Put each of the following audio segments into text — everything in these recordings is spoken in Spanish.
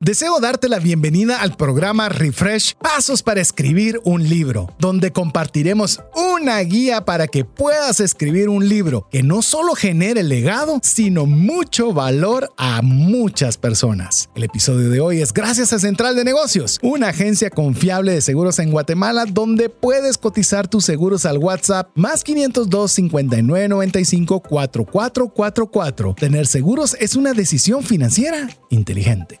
Deseo darte la bienvenida al programa Refresh Pasos para escribir un libro, donde compartiremos una guía para que puedas escribir un libro que no solo genere legado, sino mucho valor a muchas personas. El episodio de hoy es gracias a Central de Negocios, una agencia confiable de seguros en Guatemala donde puedes cotizar tus seguros al WhatsApp más 502 59 95 4444. Tener seguros es una decisión financiera inteligente.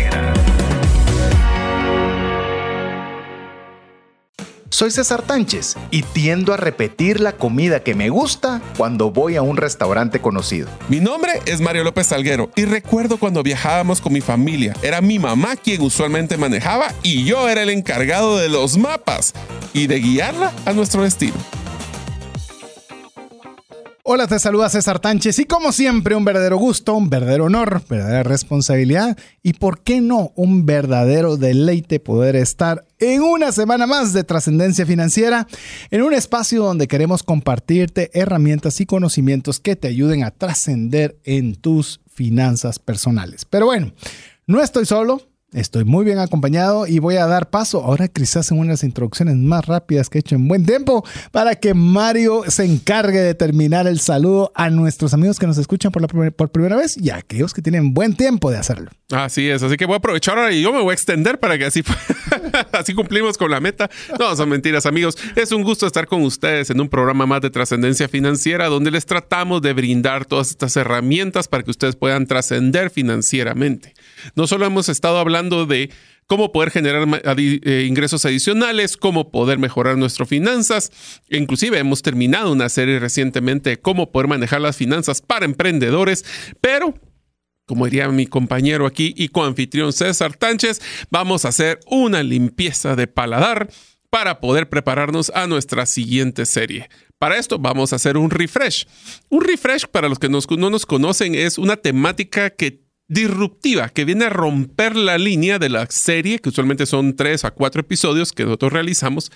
Soy César Tánchez y tiendo a repetir la comida que me gusta cuando voy a un restaurante conocido. Mi nombre es Mario López Salguero y recuerdo cuando viajábamos con mi familia. Era mi mamá quien usualmente manejaba y yo era el encargado de los mapas y de guiarla a nuestro destino. Hola, te saluda César Tánchez y como siempre un verdadero gusto, un verdadero honor, verdadera responsabilidad y por qué no un verdadero deleite poder estar en una semana más de trascendencia financiera, en un espacio donde queremos compartirte herramientas y conocimientos que te ayuden a trascender en tus finanzas personales. Pero bueno, no estoy solo, Estoy muy bien acompañado y voy a dar paso ahora quizás en una de las introducciones más rápidas que he hecho en buen tiempo para que Mario se encargue de terminar el saludo a nuestros amigos que nos escuchan por, la por primera vez y a aquellos que tienen buen tiempo de hacerlo. Así es, así que voy a aprovechar ahora y yo me voy a extender para que así, así cumplimos con la meta. No, son mentiras amigos. Es un gusto estar con ustedes en un programa más de trascendencia financiera donde les tratamos de brindar todas estas herramientas para que ustedes puedan trascender financieramente. No solo hemos estado hablando de cómo poder generar eh, ingresos adicionales, cómo poder mejorar nuestras finanzas. Inclusive hemos terminado una serie recientemente de cómo poder manejar las finanzas para emprendedores, pero como diría mi compañero aquí y coanfitrión César Tánchez, vamos a hacer una limpieza de paladar para poder prepararnos a nuestra siguiente serie. Para esto vamos a hacer un refresh. Un refresh, para los que no nos conocen, es una temática que disruptiva que viene a romper la línea de la serie, que usualmente son tres a cuatro episodios que nosotros realizamos.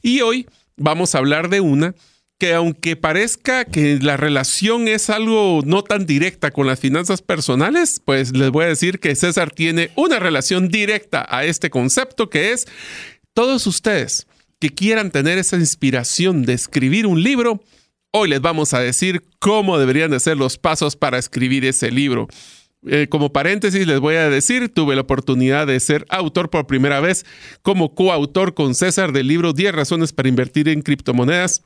Y hoy vamos a hablar de una que aunque parezca que la relación es algo no tan directa con las finanzas personales, pues les voy a decir que César tiene una relación directa a este concepto que es todos ustedes que quieran tener esa inspiración de escribir un libro, hoy les vamos a decir cómo deberían de ser los pasos para escribir ese libro. Eh, como paréntesis, les voy a decir, tuve la oportunidad de ser autor por primera vez como coautor con César del libro 10 razones para invertir en criptomonedas.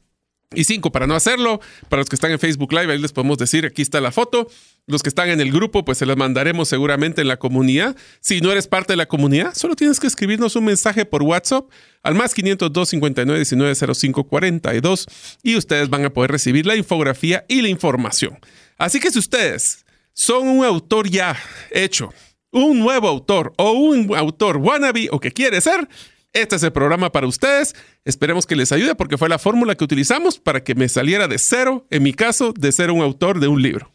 Y cinco, para no hacerlo, para los que están en Facebook Live, ahí les podemos decir, aquí está la foto. Los que están en el grupo, pues se las mandaremos seguramente en la comunidad. Si no eres parte de la comunidad, solo tienes que escribirnos un mensaje por WhatsApp al más 502 59 19 05 42 y ustedes van a poder recibir la infografía y la información. Así que si ustedes son un autor ya hecho, un nuevo autor o un autor wannabe o que quiere ser, este es el programa para ustedes. Esperemos que les ayude porque fue la fórmula que utilizamos para que me saliera de cero, en mi caso, de ser un autor de un libro.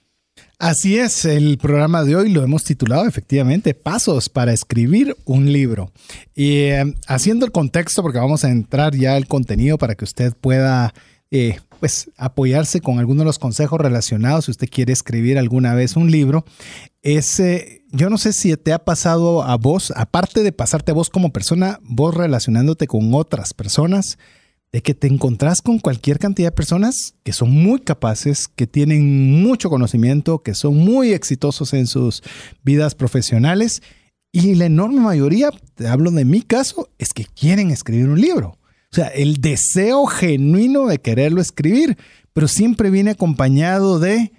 Así es, el programa de hoy lo hemos titulado efectivamente Pasos para escribir un libro. Y eh, haciendo el contexto, porque vamos a entrar ya al contenido para que usted pueda eh, pues apoyarse con algunos de los consejos relacionados si usted quiere escribir alguna vez un libro. Ese, yo no sé si te ha pasado a vos, aparte de pasarte a vos como persona, vos relacionándote con otras personas, de que te encontrás con cualquier cantidad de personas que son muy capaces, que tienen mucho conocimiento, que son muy exitosos en sus vidas profesionales y la enorme mayoría, te hablo de mi caso, es que quieren escribir un libro. O sea, el deseo genuino de quererlo escribir, pero siempre viene acompañado de,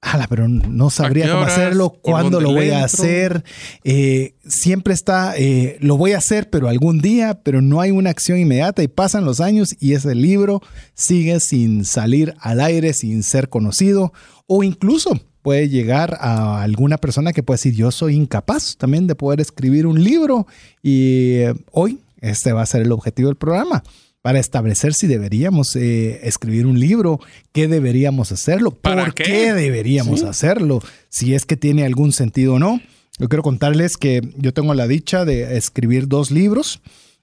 ala, pero no sabría cómo hacerlo, cuándo lo voy a hacer. Eh, siempre está, eh, lo voy a hacer, pero algún día, pero no hay una acción inmediata y pasan los años y ese libro sigue sin salir al aire, sin ser conocido o incluso puede llegar a alguna persona que puede decir, yo soy incapaz también de poder escribir un libro y eh, hoy este va a ser el objetivo del programa. para establecer si deberíamos eh, escribir un libro, qué deberíamos hacerlo, por qué, deberíamos hacerlo, si es que tiene algún sentido o no. Yo quiero contarles que yo tengo la dicha de escribir dos libros.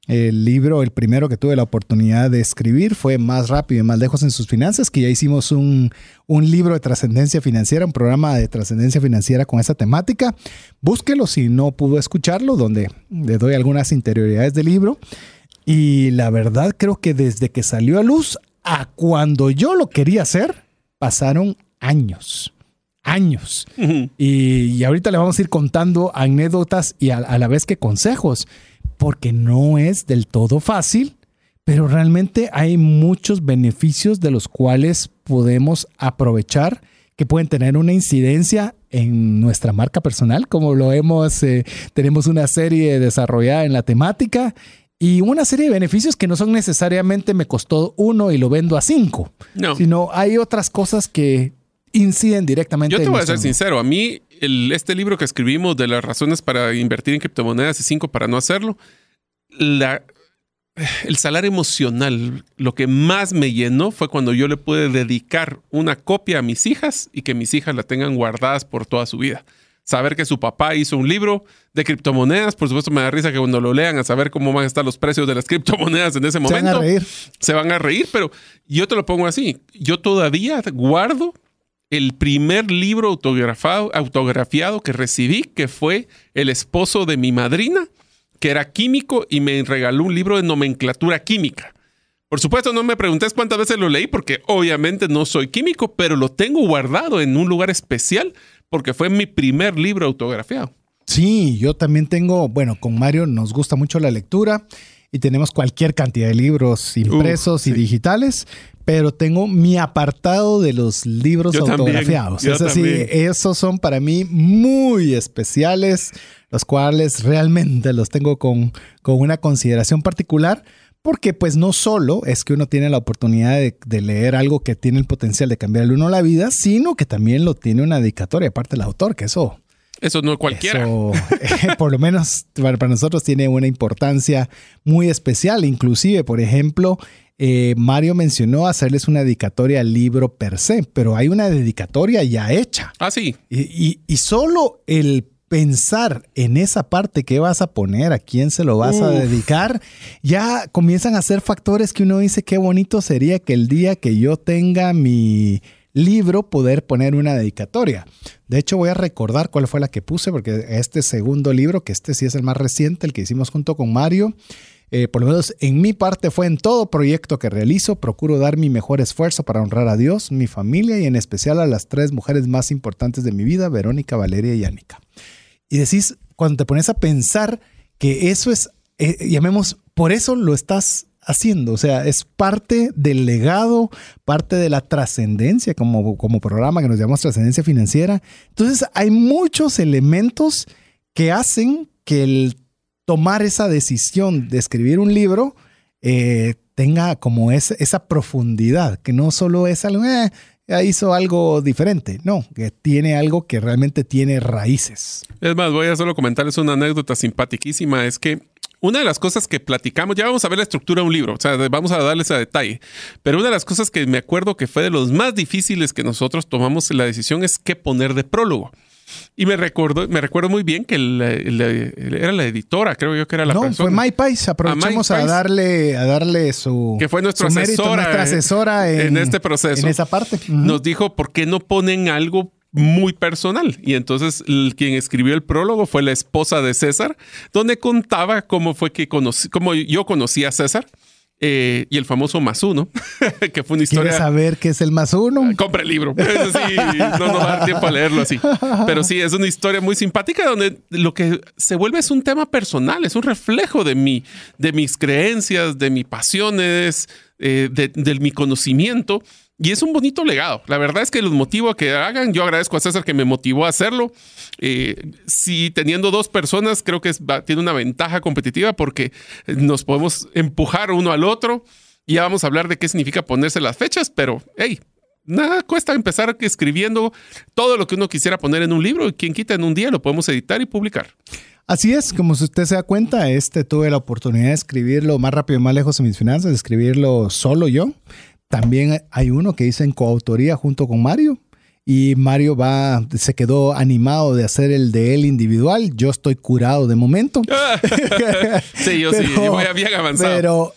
El libro, el primero que tuve la oportunidad de escribir fue Más rápido y más lejos en sus finanzas, que ya hicimos un, libro de trascendencia financiera, un programa de trascendencia financiera con esa temática. Búsquelo si no pudo escucharlo, donde le doy algunas interioridades del libro. Y la verdad creo que desde que salió a luz a cuando yo lo quería hacer, pasaron años años. y, ahorita le vamos a ir contando anécdotas y a, la vez que consejos porque no es del todo fácil, pero realmente hay muchos beneficios de los cuales podemos aprovechar que pueden tener una incidencia en nuestra marca personal, como lo hemos, eh, tenemos una serie desarrollada en la temática y una serie de beneficios que no son necesariamente me costó uno y lo vendo a cinco, no. sino hay otras cosas que inciden directamente. Yo te voy a ser sincero, a mí este libro que escribimos de las razones para invertir en criptomonedas y cinco para no hacerlo, la, el salario emocional, lo que más me llenó fue cuando yo le pude dedicar una copia a mis hijas y que mis hijas la tengan guardadas por toda su vida. Saber que su papá hizo un libro de criptomonedas, por supuesto me da risa que cuando lo lean a saber cómo van a estar los precios de las criptomonedas en ese momento. Se van a reír. Se van a reír, pero yo te lo pongo así. Yo todavía guardo el primer libro autografiado que recibí, que fue el esposo de mi madrina, que era químico y me regaló un libro de nomenclatura química. Por supuesto, no me preguntes cuántas veces lo leí, porque obviamente no soy químico, pero lo tengo guardado en un lugar especial porque fue mi primer libro autografiado. Sí, yo también tengo, bueno, con Mario nos gusta mucho la lectura y tenemos cualquier cantidad de libros impresos y digitales, pero tengo mi apartado de los libros autografiados. es decir, esos son para mí muy especiales, los cuales realmente los tengo con, con una consideración particular. Porque pues no solo es que uno tiene la oportunidad de, leer algo que tiene el potencial de cambiarle uno la vida, sino que también lo tiene una dedicatoria, aparte del autor, que eso eso no es cualquiera. por lo menos para, nosotros tiene una importancia muy especial. Inclusive, por ejemplo, eh, Mario mencionó hacerles una dedicatoria al libro per se, pero hay una dedicatoria ya hecha. Ah, sí. Y, solo el pensar en esa parte que vas a poner, a quién se lo vas a dedicar, ya comienzan a ser factores que uno dice qué bonito sería que el día que yo tenga mi libro poder poner una dedicatoria. De hecho, voy a recordar cuál fue la que puse, porque este segundo libro, que este sí es el más reciente, el que hicimos junto con Mario, eh, por lo menos en mi parte fue en todo proyecto que realizo, procuro dar mi mejor esfuerzo para honrar a Dios, mi familia y en especial a las tres mujeres más importantes de mi vida, Verónica, Valeria y Ánica. Y decís, cuando te pones a pensar que eso es, eh, llamemos, por eso lo estás haciendo, o sea, es parte del legado, parte de la trascendencia como, como programa que nos llamamos trascendencia financiera. Entonces hay muchos elementos que hacen que el tomar esa decisión de escribir un libro eh, tenga como esa profundidad, que no solo es algo, eh, hizo algo diferente, no, que tiene algo que realmente tiene raíces. Es más, voy a solo comentarles una anécdota simpaticísima, es que una de las cosas que platicamos, ya vamos a ver la estructura de un libro, o sea, vamos a darles a detalle, pero una de las cosas que me acuerdo que fue de los más difíciles que nosotros tomamos la decisión es qué poner de prólogo. Y me recuerdo, me recuerdo muy bien que era la editora, creo yo que era la no, fue Pais. Aprovechemos a, darle, a darle su. Que fue nuestra asesora, asesora en, este proceso. En esa parte. Nos dijo, ¿por qué no ponen algo muy personal. Y entonces quien escribió el prólogo fue la esposa de César, donde contaba cómo fue que conocí, cómo yo conocí a César. Eh, y el famoso más uno, que fue una historia. ¿Quieres saber qué es el más uno? Ah, compra el libro. sí, no nos va a dar tiempo a leerlo así. Pero sí, es una historia muy simpática donde lo que se vuelve es un tema personal, es un reflejo de mí, de mis creencias, de mis pasiones, eh, de mi conocimiento. Y es un bonito legado. La verdad es que los motivo a que hagan. Yo agradezco a César que me motivó a hacerlo. Eh, si teniendo dos personas, creo que tiene una ventaja competitiva porque nos podemos empujar uno al otro. Y ya vamos a hablar de qué significa ponerse las fechas, pero hey, nada cuesta empezar escribiendo todo lo que uno quisiera poner en un libro y quien quita en un día lo podemos editar y publicar. Así es, como usted se da cuenta, este tuve la oportunidad de escribirlo más rápido y más lejos en mis finanzas, de escribirlo solo yo. También hay uno que hice en coautoría junto con Mario. Y Mario va, se quedó animado de hacer el de él individual. Yo estoy curado de momento. sí, yo sí, yo voy bien avanzado. Pero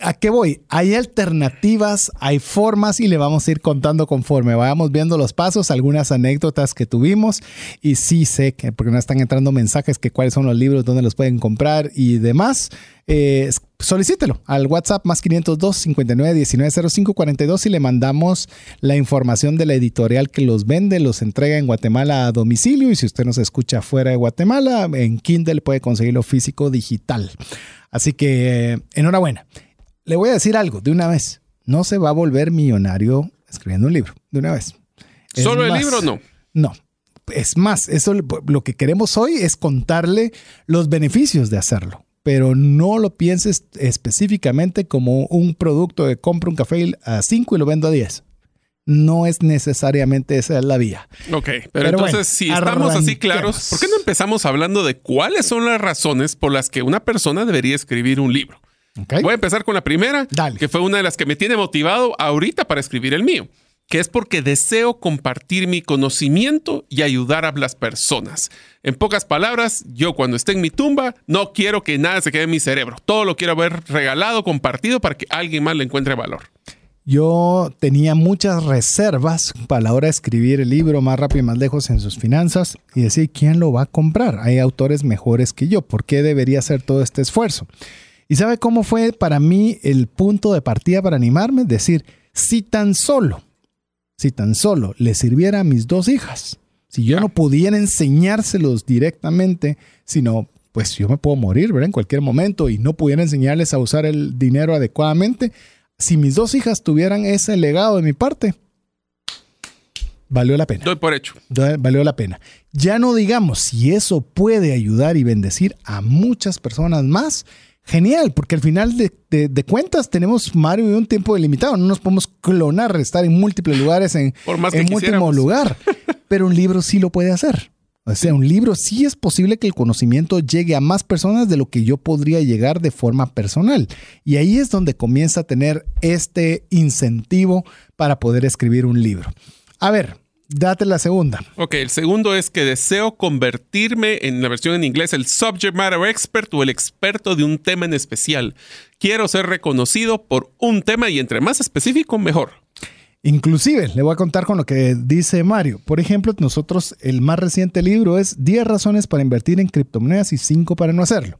¿A qué voy? Hay alternativas, hay formas y le vamos a ir contando conforme vayamos viendo los pasos, algunas anécdotas que tuvimos y sí sé que, porque no están entrando mensajes que cuáles son los libros, dónde los pueden comprar y demás. Eh, solicítelo al WhatsApp más 502 59 19 05 42 y le mandamos la información de la editorial que los vende, los entrega en Guatemala a domicilio y si usted nos escucha fuera de Guatemala, en Kindle puede conseguirlo físico digital. Así que enhorabuena. Le voy a decir algo de una vez. No se va a volver millonario escribiendo un libro, de una vez. ¿Solo el libro no? No. Es más, eso lo que queremos hoy es contarle los beneficios de hacerlo pero no lo pienses específicamente como un producto de compro un café a 5 y lo vendo a 10 no es necesariamente esa es la vía. Ok, pero, entonces si estamos así claros, ¿por qué no empezamos hablando de cuáles son las razones por las que una persona debería escribir un libro? Voy a empezar con la primera, que fue una de las que me tiene motivado ahorita para escribir el mío, que es porque deseo compartir mi conocimiento y ayudar a las personas. En pocas palabras, yo cuando esté en mi tumba no quiero que nada se quede en mi cerebro. Todo lo quiero ver regalado, compartido para que alguien más le encuentre valor. Yo tenía muchas reservas para la hora de escribir el libro más rápido y más lejos en sus finanzas y decir, ¿quién lo va a comprar? Hay autores mejores que yo. ¿Por qué debería hacer todo este esfuerzo? ¿Y sabe cómo fue para mí el punto de partida para animarme? Decir, si tan solo, si tan solo le sirviera a mis dos hijas, si yo no pudiera enseñárselos directamente, sino pues yo me puedo morir, ¿verdad? En cualquier momento y no pudiera enseñarles a usar el dinero adecuadamente, si mis dos hijas tuvieran ese legado de mi parte, valió la pena. Doy por hecho. Valió la pena. Ya no digamos si eso puede ayudar y bendecir a muchas personas más. Genial, porque al final de, cuentas tenemos Mario y un tiempo delimitado. No nos podemos clonar, estar en múltiples lugares en, Por más que lugar. Pero un libro sí lo puede hacer. Sea, un libro sí es posible que el conocimiento llegue a más personas de lo que yo podría llegar de forma personal. Y ahí es donde comienza a tener este incentivo para poder escribir un libro. A ver, date la segunda. Ok, el segundo es que deseo convertirme en la versión en inglés el subject matter expert o el experto de un tema en especial. Quiero ser reconocido por un tema y entre más específico, mejor. Inclusive, le voy a contar con lo que dice Mario. Por ejemplo, nosotros el más reciente libro es 10 razones para invertir en criptomonedas y 5 para no hacerlo.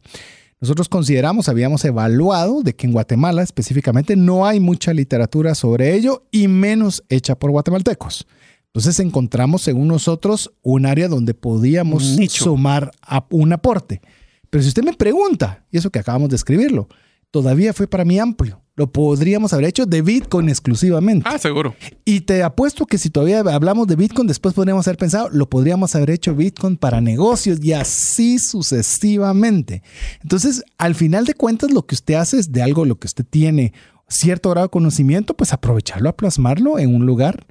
Nosotros consideramos, habíamos evaluado de que en Guatemala específicamente no hay mucha literatura sobre ello y menos hecha por guatemaltecos. Entonces encontramos, según nosotros, un área donde podíamos sumar a un aporte. Pero si usted me pregunta, y eso que acabamos de escribirlo, todavía fue para mí amplio. Lo podríamos haber hecho de Bitcoin exclusivamente. Ah, seguro. Y te apuesto que si todavía hablamos de Bitcoin, después podríamos haber pensado, lo podríamos haber hecho Bitcoin para negocios y así sucesivamente. Entonces, al final de cuentas, lo que usted hace es de algo lo que usted tiene cierto grado de conocimiento, pues aprovecharlo a plasmarlo en un lugar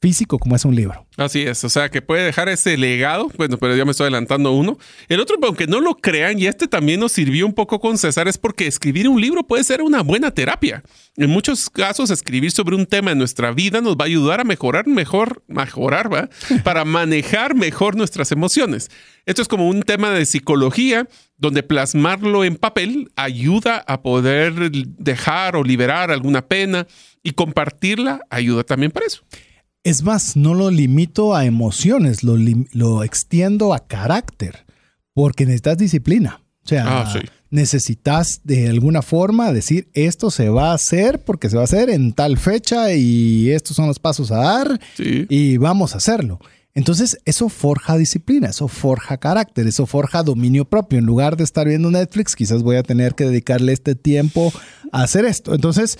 físico como es un libro. Así es, o sea que puede dejar ese legado, bueno, pero ya me estoy adelantando uno. El otro, aunque no lo crean, y este también nos sirvió un poco con César, es porque escribir un libro puede ser una buena terapia. En muchos casos, escribir sobre un tema en nuestra vida nos va a ayudar a mejorar mejor, mejorar, ¿va? Para manejar mejor nuestras emociones. Esto es como un tema de psicología donde plasmarlo en papel ayuda a poder dejar o liberar alguna pena y compartirla ayuda también para eso. Es más, no lo limito a emociones, lo, extiendo a carácter, porque necesitas disciplina. O sea, ah, necesitas de alguna forma decir esto se va a hacer porque se va a hacer en tal fecha y estos son los pasos a dar y vamos a hacerlo. Entonces, eso forja disciplina, eso forja carácter, eso forja dominio propio. En lugar de estar viendo Netflix, quizás voy a tener que dedicarle este tiempo a hacer esto. Entonces,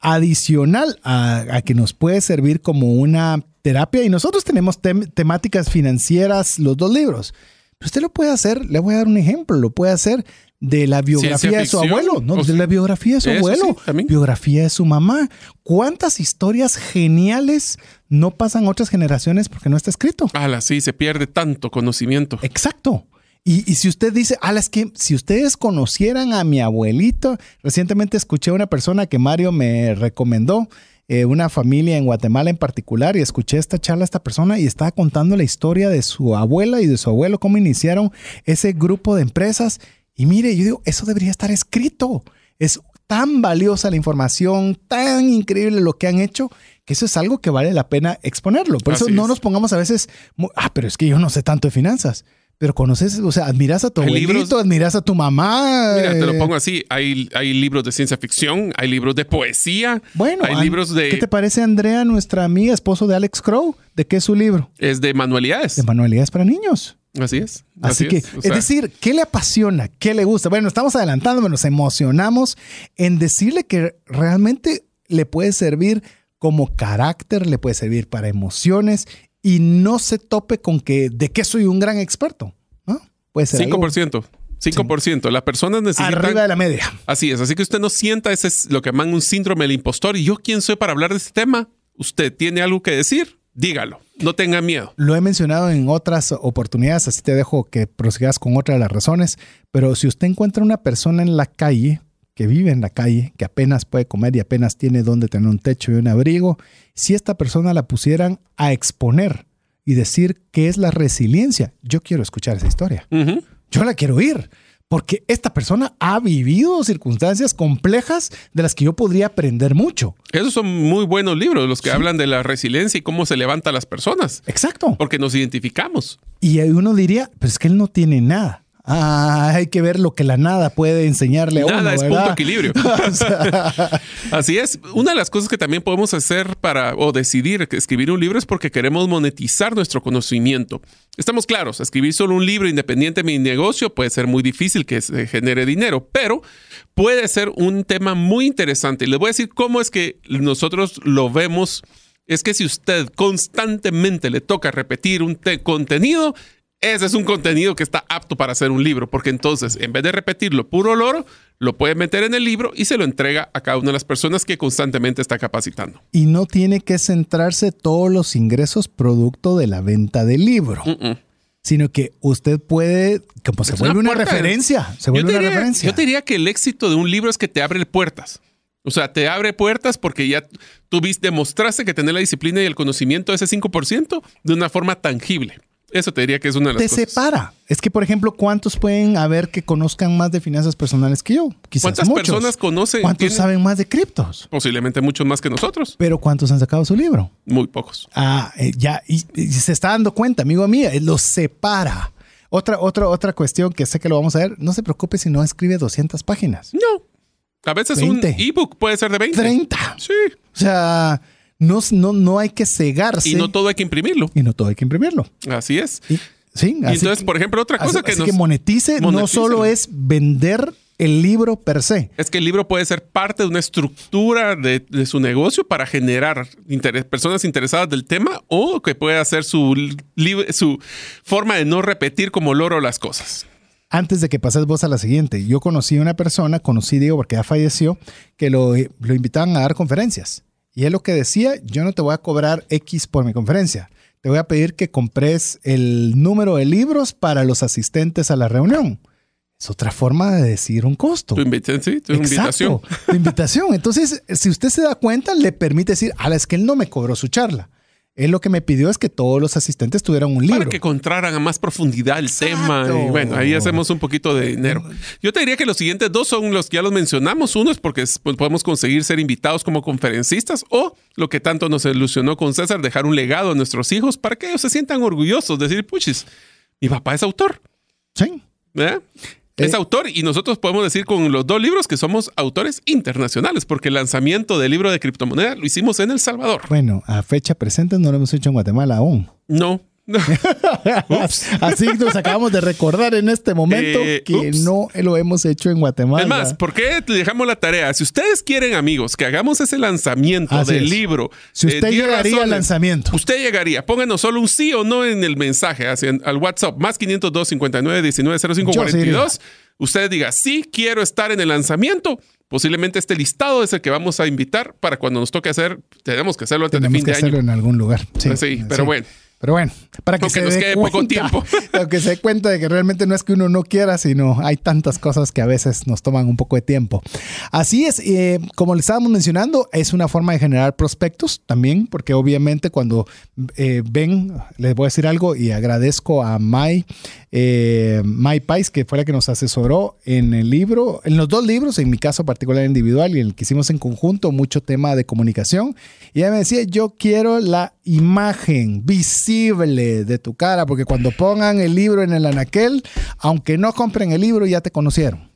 adicional a, que nos puede servir como una terapia. Y nosotros tenemos temáticas financieras, los dos libros. Pero usted lo puede hacer, le voy a dar un ejemplo, lo puede hacer de la biografía de su abuelo, ¿no? De la biografía de su abuelo, biografía de su mamá. ¿Cuántas historias geniales no pasan otras generaciones porque no está escrito? la sí, se pierde tanto conocimiento. Exacto. Y, y si usted dice, ah, es que si ustedes conocieran a mi abuelito, recientemente escuché a una persona que Mario me recomendó, eh, una familia en Guatemala en particular, y escuché esta charla a esta persona y estaba contando la historia de su abuela y de su abuelo, cómo iniciaron ese grupo de empresas. Y mire, yo digo, eso debería estar escrito. Es tan valiosa la información, tan increíble lo que han hecho, que eso es algo que vale la pena exponerlo. Por eso no es. nos pongamos a veces, ah, pero es que yo no sé tanto de finanzas. Pero conoces, o sea, admiras a tu Hay abuelito, libros- admiras a tu mamá. Mira, te lo eh, pongo así. Hay, hay libros de ciencia ficción, hay libros de poesía, Bueno, hay libros ¿qué te de, parece, Andrea, nuestra amiga, esposo de Alex Crow? ¿De qué es su libro? es de manualidades. De manualidades para niños. Así es. Así, que, O es decir, ¿qué le apasiona? ¿Qué le gusta? Bueno, estamos adelantando, nos emocionamos en decirle que realmente le puede servir como carácter, le puede servir para emociones y no se tope con que de qué soy un gran experto. ¿no? Puede ser algo 5%. 5%. Las personas necesitan. arriba de la media. Así es. Así que usted no sienta ese es lo que llaman un síndrome del impostor. ¿Y yo quién soy para hablar de este tema? ¿Usted tiene algo que decir? Dígalo. No tenga miedo. Lo he mencionado en otras oportunidades, así te dejo que prosigas con otra de las razones, pero si usted encuentra una persona en la calle, que vive en la calle, que apenas puede comer y apenas tiene donde tener un techo y un abrigo, si esta persona la pusieran a exponer y decir qué es la resiliencia, yo quiero escuchar esa historia. Yo la quiero oír. Porque esta persona ha vivido circunstancias complejas de las que yo podría aprender mucho. Esos son muy buenos libros, los que hablan de la resiliencia y cómo se levanta a las personas. Exacto. Porque nos identificamos. Y uno diría, pero es que él no tiene nada. Ah, hay que ver lo que la nada puede enseñarle a Nada uno. es ¿verdad? punto equilibrio. O sea, Así es. Una de las cosas que también podemos hacer para o decidir escribir un libro es porque queremos monetizar nuestro conocimiento. Estamos claros, escribir solo un libro independiente de mi negocio puede ser muy difícil que se genere dinero, pero puede ser un tema muy interesante. Y les voy a decir cómo es que nosotros lo vemos. Es que si usted constantemente le toca repetir un te- contenido, ese es un contenido que está apto para hacer un libro, porque entonces en vez de repetirlo puro loro, lo puede meter en el libro y se lo entrega a cada una de las personas que constantemente está capacitando. y no tiene que centrarse todos los ingresos producto de la venta del libro, Mm-mm. sino que usted puede, como se Es vuelve una, de- referencia, se Yo vuelve una referencia. Yo te diría que el éxito de un libro es que te abre puertas. O sea, te abre puertas porque ya tú demostraste que tener la disciplina y el conocimiento de ese 5% de una forma tangible. Eso te diría que es una de las te cosas. separa. Es que, por ejemplo, ¿cuántos pueden haber que conozcan más de finanzas personales que yo? Quizás ¿Cuántas muchos. personas conocen? ¿Cuántos tienen- saben más de criptos? Posiblemente muchos más que nosotros. Pero ¿cuántos han sacado su libro? Muy pocos. Ah, eh, ya, y, y se está dando cuenta, amigo mío, eh, lo separa. Otra, otra, otra cuestión que sé que lo vamos a ver, no se preocupe si no escribe 200 páginas. No. A veces 20. un ebook puede ser de 20. 30. Sí. O sea, no, no, no hay que cegarse. Y no todo hay que imprimirlo. y no todo hay que imprimirlo. Así es. Y, sí, Y así entonces, que- por ejemplo, otra cosa así- que así nos... que monetice no solo es vender el libro per se. es que el libro puede ser parte de una estructura de, de su negocio para generar interes- personas interesadas del tema o que puede hacer su, su forma de no repetir como loro las cosas. Antes de que pases vos a la siguiente, yo conocí a una persona, conocí, digo, porque ya falleció, que lo, lo invitaban a dar conferencias. Y él lo que decía, yo no te voy a cobrar X por mi conferencia. Te voy a pedir que compres el número de libros para los asistentes a la reunión. Es otra forma de decir un costo. Tu, invita- sí, tu invitación. Exacto, tu invitación. Entonces, si usted se da cuenta, le permite decir, ala, es que él no me cobró su charla. Él lo que me pidió es que todos los asistentes tuvieran un libro. Para que encontraran a más profundidad el Exacto. tema. Y bueno, ahí hacemos un poquito de dinero. Yo te diría que los siguientes dos son los que ya los mencionamos. Uno es porque es- pues, podemos conseguir ser invitados como conferencistas o lo que tanto nos ilusionó con César, dejar un legado a nuestros hijos para que ellos se sientan orgullosos, decir, puchis, mi papá es autor. Sí. ¿verdad? Eh. Es autor y nosotros podemos decir con los dos libros que somos autores internacionales porque el lanzamiento del libro de criptomoneda lo hicimos en El Salvador. Bueno, a fecha presente no lo hemos hecho en Guatemala aún. No. Así nos acabamos de recordar en este momento Eh, que ups. no lo hemos hecho en Guatemala. Es más, ¿por qué le dejamos la tarea? Si ustedes quieren, amigos, que hagamos ese lanzamiento Así del es. libro. Si eh, usted 10 llegaría al razones, lanzamiento. Usted llegaría. Pónganos solo un sí o no en el mensaje hacia, al WhatsApp, más 502 59 19 05 Yo sí iría. 42. Usted diga, sí, quiero estar en el lanzamiento. Posiblemente este listado es el que vamos a invitar para cuando nos toque hacer. Tenemos que hacerlo antes Tenemos de fin que de hacerlo año. en algún lugar. Sí, Sí, pero bueno. Pero bueno, para que Aunque se nos dé quede cuenta, poco tiempo. para que se dé cuenta de que realmente no es que uno no quiera, sino hay tantas cosas que a veces nos toman un poco de tiempo. Así es, eh, como le estábamos mencionando, es una forma de generar prospectos también, porque obviamente cuando eh, ven, les voy a decir algo y agradezco a Mai, eh, Mai Pais, que fue la que nos asesoró en el libro, en los dos libros, en mi caso particular individual y el que hicimos en conjunto, mucho tema de comunicación. Y ella me decía, yo quiero la imagen visible de tu cara, porque cuando pongan el libro en el anaquel, aunque no compren el libro, ya te conocieron.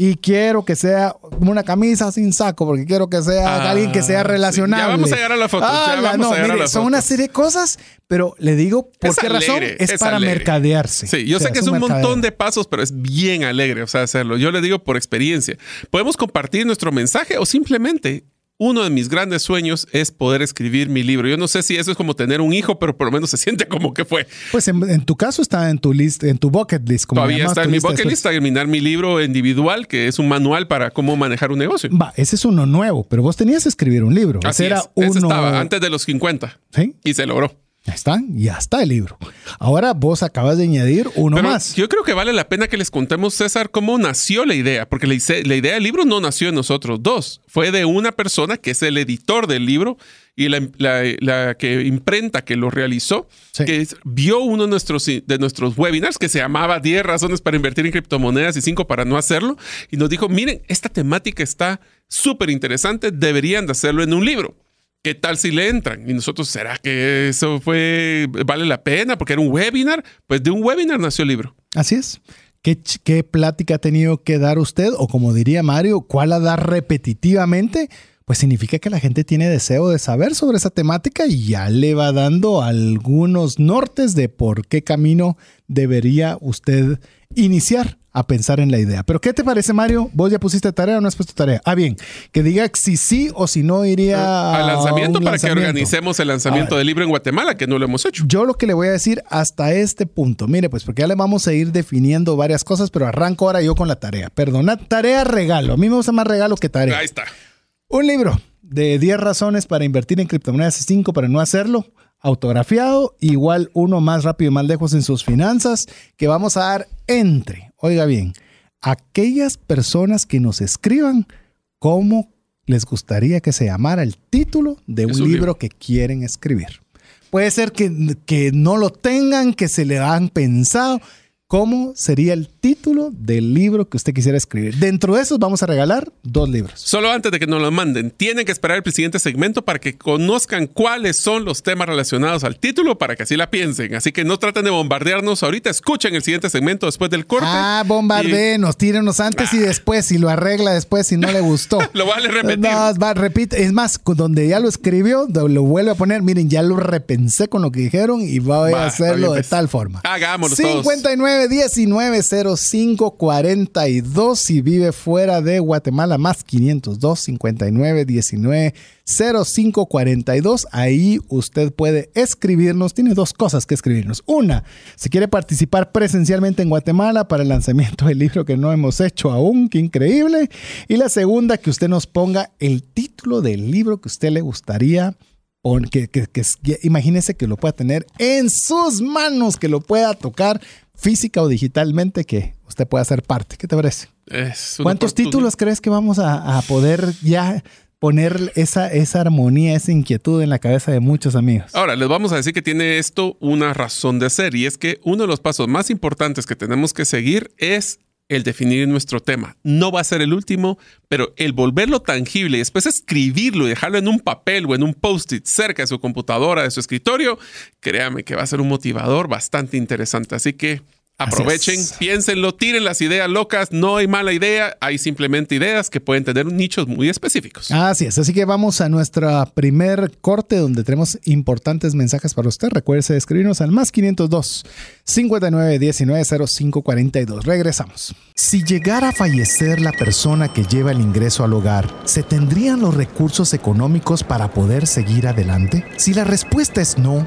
Y quiero que sea una camisa sin saco, porque quiero que sea Ah, alguien que sea sí. relacionable. Ya vamos a llegar a la foto, ya la- vamos no, a llegar a mire, la son foto. una serie de cosas, pero le digo por Es qué razón. alegre, Es, es para alegre. mercadearse. Sí, yo O sea, sé que es un mercadeo. montón de pasos, pero es bien alegre, o sea, hacerlo. Yo le digo por experiencia. Podemos compartir nuestro mensaje o simplemente uno de mis grandes sueños es poder escribir mi libro. Yo no sé si eso es como tener un hijo, pero por lo menos se siente como que fue. Pues en, en tu caso está en tu list, en tu bucket list. Como Todavía está en mi bucket list terminar mi libro individual, que es un manual para cómo manejar un negocio. Va, ese es uno nuevo, pero vos tenías que escribir un libro. Así ese era es. Ese uno. estaba antes de los 50 ¿Sí? y se logró. Ya está, ya está el libro. Ahora vos acabas de añadir uno Pero más. yo creo que vale la pena que les contemos, César, cómo nació la idea, porque la, idea del libro no nació en nosotros dos, fue de una persona que es el editor del libro y la, la- la que imprenta que lo realizó, Sí. que es- vio uno de nuestros, de nuestros webinars que se llamaba 10 razones para invertir en criptomonedas y 5 para no hacerlo, y nos dijo, miren, esta temática está súper interesante, deberían de hacerlo en un libro. ¿Qué tal si le entran? Y nosotros, ¿será que eso fue, vale la pena? Porque era un webinar. Pues de un webinar nació el libro. Así es. ¿Qué, ¿Qué plática ha tenido que dar usted? O como diría Mario, ¿cuál a dar repetitivamente? Pues significa que la gente tiene deseo de saber sobre esa temática y ya le va dando algunos nortes de por qué camino debería usted iniciar a pensar en la idea. Pero ¿qué te parece, Mario? ¿Vos ya pusiste tarea o no has puesto tarea? Ah, bien, que diga si sí o si no iría Al lanzamiento a para que organicemos el lanzamiento del libro en Guatemala, que no lo hemos hecho. Yo lo que le voy a decir hasta este punto, mire, pues porque ya le vamos a ir definiendo varias cosas, pero arranco ahora yo con la tarea. Perdona, tarea regalo. A mí me gusta más regalo que tarea. Ahí está. Un libro de 10 razones para invertir en criptomonedas y 5 para no hacerlo. Autografiado, igual uno más rápido y más lejos en sus finanzas, que vamos a dar entre, oiga bien, aquellas personas que nos escriban cómo les gustaría que se llamara el título de un libro, libro. que quieren escribir. Puede ser que, que no lo tengan, que se le han pensado. ¿Cómo sería el título del libro que usted quisiera escribir? Dentro de esos vamos a regalar dos libros. Solo antes de que nos lo manden, tienen que esperar el siguiente segmento para que conozcan cuáles son los temas relacionados al título para que así la piensen. Así que no traten de bombardearnos ahorita. Escuchen el siguiente segmento después del corte. Ah, bombardeenos, tírenos antes y después, si lo arregla después, si no le gustó. Lo vale repetir. No, va, repite. Es más, donde ya lo escribió, lo vuelve a poner. Miren, ya lo repensé con lo que dijeron y voy Va, a hacerlo de pues. tal forma. Hagámoslo todos. 59 19 05 42 si vive fuera de Guatemala, más 502 59 19 05 42. Ahí usted puede escribirnos. Tiene dos cosas que escribirnos. Una, si quiere participar presencialmente en Guatemala para el lanzamiento del libro que no hemos hecho aún, qué increíble. Y la segunda, que usted nos ponga el título del libro que usted le gustaría que, que- que- que- imagínese que lo pueda tener en sus manos, que lo pueda tocar física o digitalmente, que usted pueda ser parte. ¿Qué te parece? ¿Cuántos títulos crees que vamos a, a poder ya poner esa, esa armonía, esa inquietud en la cabeza de muchos amigos? Ahora, les vamos a decir que tiene esto una razón de ser y es que uno de los pasos más importantes que tenemos que seguir es el definir nuestro tema. No va a ser el último, pero el volverlo tangible y después escribirlo y dejarlo en un papel o en un post-it cerca de su computadora, de su escritorio, créame que va a ser un motivador bastante interesante. Así que aprovechen, piénsenlo, tiren las ideas locas. No hay mala idea, hay simplemente ideas que pueden tener nichos muy específicos. Así es, así que vamos a nuestro primer corte donde tenemos importantes mensajes para usted. Recuerde de escribirnos al más 502 59 19 05 42. Regresamos. Si llegara a fallecer la persona que lleva el ingreso al hogar, ¿se tendrían los recursos económicos para poder seguir adelante? Si la respuesta es no,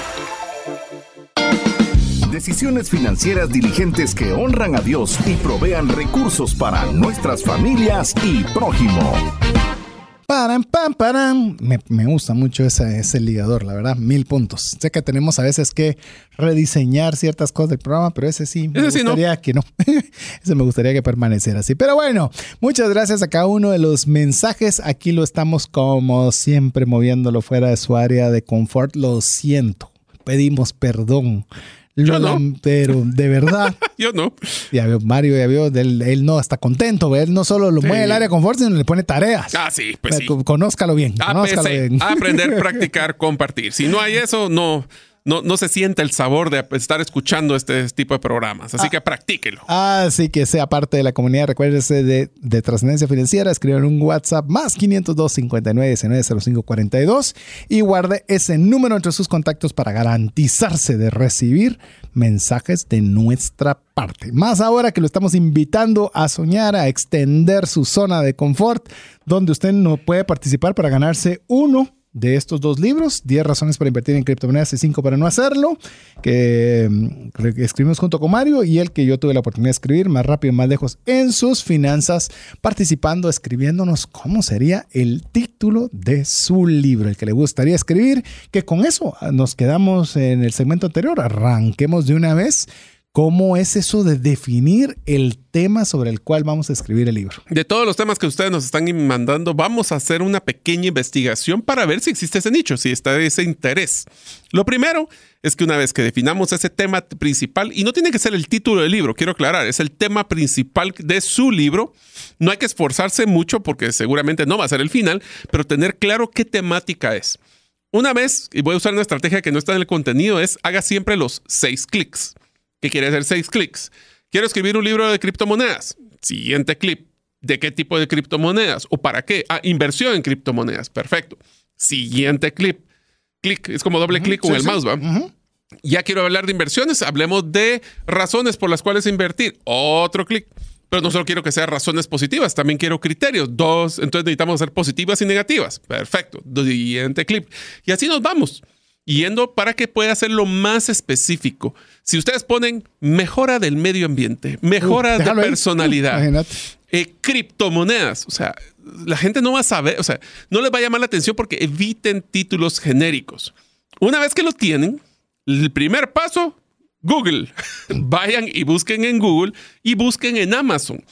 Decisiones financieras diligentes que honran a Dios y provean recursos para nuestras familias y prójimo. Paran, pam, paran. Me, me gusta mucho ese, ese ligador, la verdad, mil puntos. Sé que tenemos a veces que rediseñar ciertas cosas del programa, pero ese sí, me Ese sí no. gustaría que no. ese me gustaría que permaneciera así. Pero bueno, muchas gracias a cada uno de los mensajes. Aquí lo estamos como siempre moviéndolo fuera de su área de confort. Lo siento. Pedimos perdón. Yo no. Pero de verdad, Yo no. ya veo, Mario ya vio, él, él no está contento, él no solo lo Sí. mueve el área de confort, sino le pone tareas. Ah, sí, pues sí. Co- Conózcalo bien. Conózcalo bien. aprender, practicar, compartir. Si no hay eso, no, no, no se siente el sabor de estar escuchando este tipo de programas. Así que practíquelo. Así que sea parte de la comunidad, recuérdese de, de trascendencia financiera, escriban un WhatsApp más 502 59 19 05 42 y guarde ese número entre sus contactos para garantizarse de recibir mensajes de nuestra parte. Más ahora que lo estamos invitando a soñar, a extender su zona de confort, donde usted no puede participar para ganarse uno de estos dos libros, 10 razones para invertir en criptomonedas y 5 para no hacerlo, que mm, que escribimos junto con Mario y el que yo tuve la oportunidad de escribir más rápido y más lejos en sus finanzas, participando, escribiéndonos cómo sería el título de su libro, el que le gustaría escribir, que con eso nos quedamos en el segmento anterior, arranquemos de una vez. ¿Cómo es eso de definir el tema sobre el cual vamos a escribir el libro? De todos los temas que ustedes nos están mandando, vamos a hacer una pequeña investigación para ver si existe ese nicho, si está ese interés. Lo primero es que una vez que definamos ese tema principal, y no tiene que ser el título del libro, quiero aclarar, es el tema principal de su libro, no hay que esforzarse mucho porque seguramente no va a ser el final, pero tener claro qué temática es. Una vez, y voy a usar una estrategia que no está en el contenido, es haga siempre los seis clics. ¿Qué quiere hacer seis clics? Quiero escribir un libro de criptomonedas. Siguiente clip. ¿De qué tipo de criptomonedas? ¿O para qué? Ah, inversión en criptomonedas. Perfecto. Siguiente clip. Clic. Es como doble clic con Sí, el sí. mouse, ¿va? Ya quiero hablar de inversiones. Hablemos de razones por las cuales invertir. Otro clic. Pero no solo quiero que sean razones positivas, también quiero criterios. Dos, entonces necesitamos hacer positivas y negativas. Perfecto. Siguiente clip. Y así nos vamos. Yendo para que pueda ser lo más específico. Si ustedes ponen mejora del medio ambiente, mejora Uh, de personalidad, eh, criptomonedas. O sea, la gente no va a saber, o sea, no les va a llamar la atención porque eviten títulos genéricos. Una vez que lo tienen, el primer paso, Google. Vayan y busquen en Google y busquen en Amazon.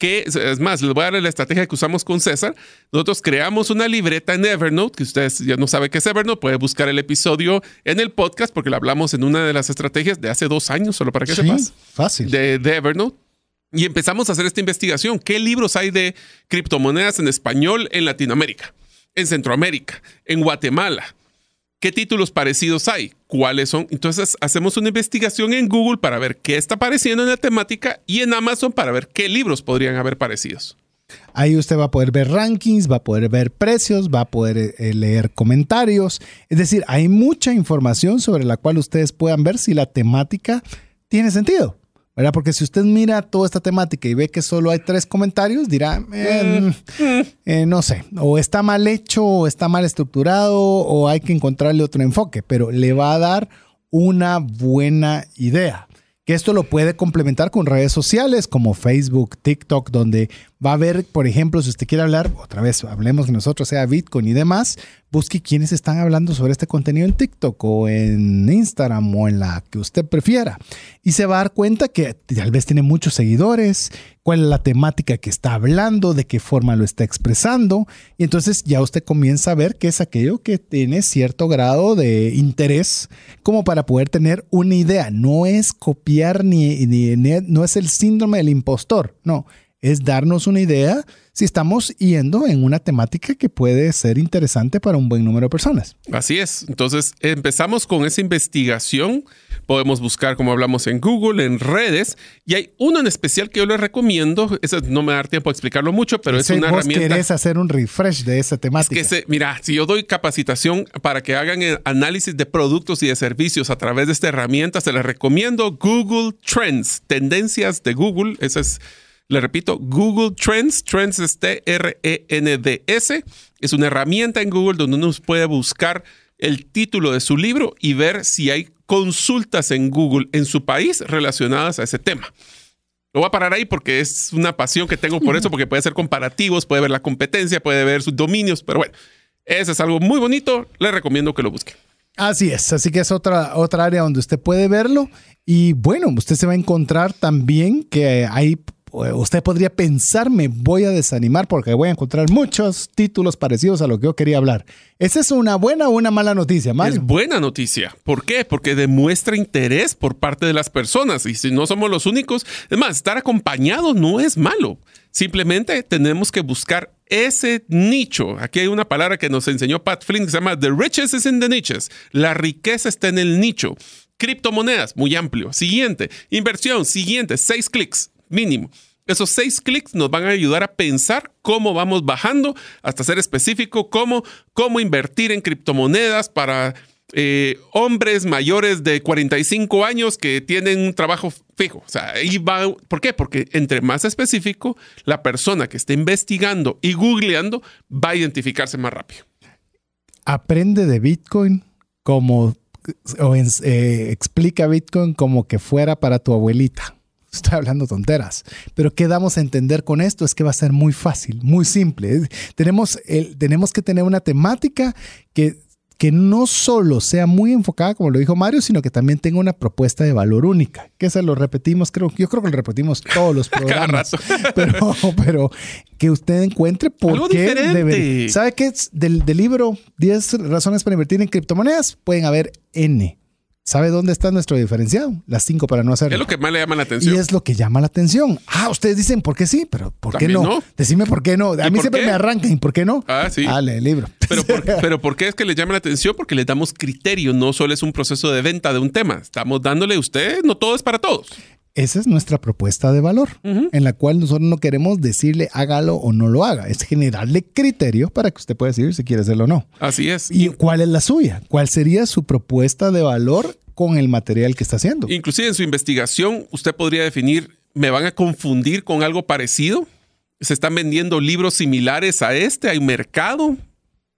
Que es más, les voy a dar la estrategia que usamos con César. Nosotros creamos una libreta en Evernote, que ustedes ya no saben qué es Evernote, puede buscar el episodio en el podcast porque lo hablamos en una de las estrategias de hace dos años, solo para que Sí, sepas fácil. de, de Evernote. Y empezamos a hacer esta investigación. ¿Qué libros hay de criptomonedas en español en Latinoamérica, en Centroamérica, en Guatemala? ¿Qué títulos parecidos hay? ¿Cuáles son? Entonces hacemos una investigación en Google para ver qué está apareciendo en la temática y en Amazon para ver qué libros podrían haber parecidos. Ahí usted va a poder ver rankings, va a poder ver precios, va a poder eh, leer comentarios. Es decir, hay mucha información sobre la cual ustedes puedan ver si la temática tiene sentido. ¿Verdad? Porque si usted mira toda esta temática y ve que solo hay tres comentarios, dirá, eh, eh, no sé, o está mal hecho, o está mal estructurado, o hay que encontrarle otro enfoque, pero le va a dar una buena idea. Que esto lo puede complementar con redes sociales como Facebook, TikTok, donde va a ver, por ejemplo, si usted quiere hablar, otra vez, hablemos nosotros, sea Bitcoin y demás, busque quiénes están hablando sobre este contenido en TikTok o en Instagram o en la que usted prefiera. Y se va a dar cuenta que tal vez tiene muchos seguidores, cuál es la temática que está hablando, de qué forma lo está expresando. Y entonces ya usted comienza a ver que es aquello que tiene cierto grado de interés como para poder tener una idea. No es copiar ni- ni- no es el síndrome del impostor, no. Es darnos una idea si estamos yendo en una temática que puede ser interesante para un buen número de personas. Así es. Entonces empezamos con esa investigación. Podemos buscar, como hablamos, en Google, en redes. Y hay uno en especial que yo les recomiendo. Eso no me da tiempo a explicarlo mucho, pero es una vos herramienta. querés hacer un refresh de esa temática. Es que se, mira, si yo doy capacitación para que hagan el análisis de productos y de servicios a través de esta herramienta, se les recomiendo Google Trends, tendencias de Google. Esa es le repito, Google Trends, Trends es T-R-E-N-D-S. Es una herramienta en Google donde uno puede buscar el título de su libro y ver si hay consultas en Google en su país relacionadas a ese tema. Lo voy a parar ahí porque es una pasión que tengo por eso, porque puede ser comparativos, puede ver la competencia, puede ver sus dominios, pero bueno, eso es algo muy bonito. Le recomiendo que lo busque. Así es, así que es otra, otra área donde usted puede verlo. Y bueno, usted se va a encontrar también que hay usted podría pensar, me voy a desanimar porque voy a encontrar muchos títulos parecidos a lo que yo quería hablar. ¿Esa es una buena o una mala noticia? Es buena noticia. ¿Por qué? Porque demuestra interés por parte de las personas. Y si no somos los únicos, es más, estar acompañado no es malo. Simplemente tenemos que buscar ese nicho. Aquí hay una palabra que nos enseñó Pat Flynn que se llama The riches is in the niches. La riqueza está en el nicho. Criptomonedas, muy amplio. Siguiente. Inversión, siguiente. Seis clics mínimo. Esos seis clics nos van a ayudar a pensar cómo vamos bajando hasta ser específico, cómo, cómo invertir en criptomonedas para eh, hombres mayores de 45 años que tienen un trabajo fijo. O sea, ahí va. ¿Por qué? Porque entre más específico, la persona que esté investigando y googleando va a identificarse más rápido. Aprende de Bitcoin como o eh, explica Bitcoin como que fuera para tu abuelita estoy hablando tonteras. Pero ¿qué damos a entender con esto? Es que va a ser muy fácil, muy simple. Tenemos, el, tenemos que tener una temática que, que no solo sea muy enfocada, como lo dijo Mario, sino que también tenga una propuesta de valor única. Que se lo repetimos, creo, yo creo que lo repetimos todos los programas. pero, pero que usted encuentre por qué debe. ¿Sabe qué? Del, del libro 10 razones para invertir en criptomonedas, pueden haber N ¿Sabe dónde está nuestro diferenciado? Las cinco para no hacerlo. Es lo que más le llama la atención. Y es lo que llama la atención. Ah, ustedes dicen por qué sí, pero ¿por qué no? Decime por qué no. A mí siempre me arrancan, ¿por qué no? Ah, sí. Dale, el libro. Pero por, pero ¿por qué es que le llama la atención? Porque le damos criterio, no solo es un proceso de venta de un tema. Estamos dándole a usted, no todo es para todos. Esa es nuestra propuesta de valor, en la cual nosotros no queremos decirle hágalo o no lo haga, es generarle criterios para que usted pueda decidir si quiere hacerlo o no. Así es. ¿Y cuál es la suya? ¿Cuál sería su propuesta de valor con el material que está haciendo? Inclusive en su investigación, usted podría definir, ¿me van a confundir con algo parecido? ¿Se están vendiendo libros similares a este? ¿Hay mercado?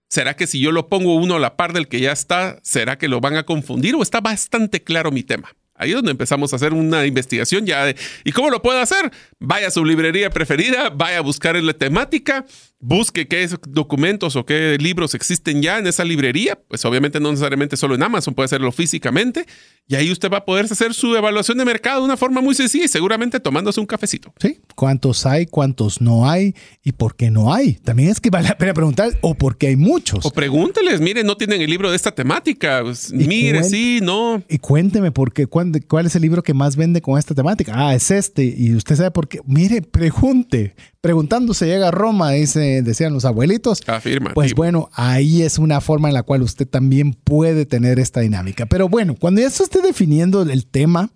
¿Será que si yo lo pongo uno a la par del que ya está, será que lo van a confundir o está bastante claro mi tema? Ahí es donde empezamos a hacer una investigación ya de, ¿y cómo lo puedo hacer? Vaya a su librería preferida, vaya a buscar la temática, busque qué documentos o qué libros existen ya en esa librería, pues obviamente no necesariamente solo en Amazon, puede hacerlo físicamente, y ahí usted va a poder hacer su evaluación de mercado de una forma muy sencilla y seguramente tomándose un cafecito. Sí, cuántos hay, cuántos no hay y por qué no hay. También es que vale la pena preguntar, o por qué hay muchos. O pregúnteles, mire, no tienen el libro de esta temática, pues, mire, sí, no. Y cuénteme por qué, cuál, cuál es el libro que más vende con esta temática. Ah, es este, y usted sabe por qué. Mire, pregunte, preguntando se llega a Roma, dice, decían los abuelitos. Afirma. Pues bueno, ahí es una forma en la cual usted también puede tener esta dinámica. Pero bueno, cuando ya esté definiendo el tema,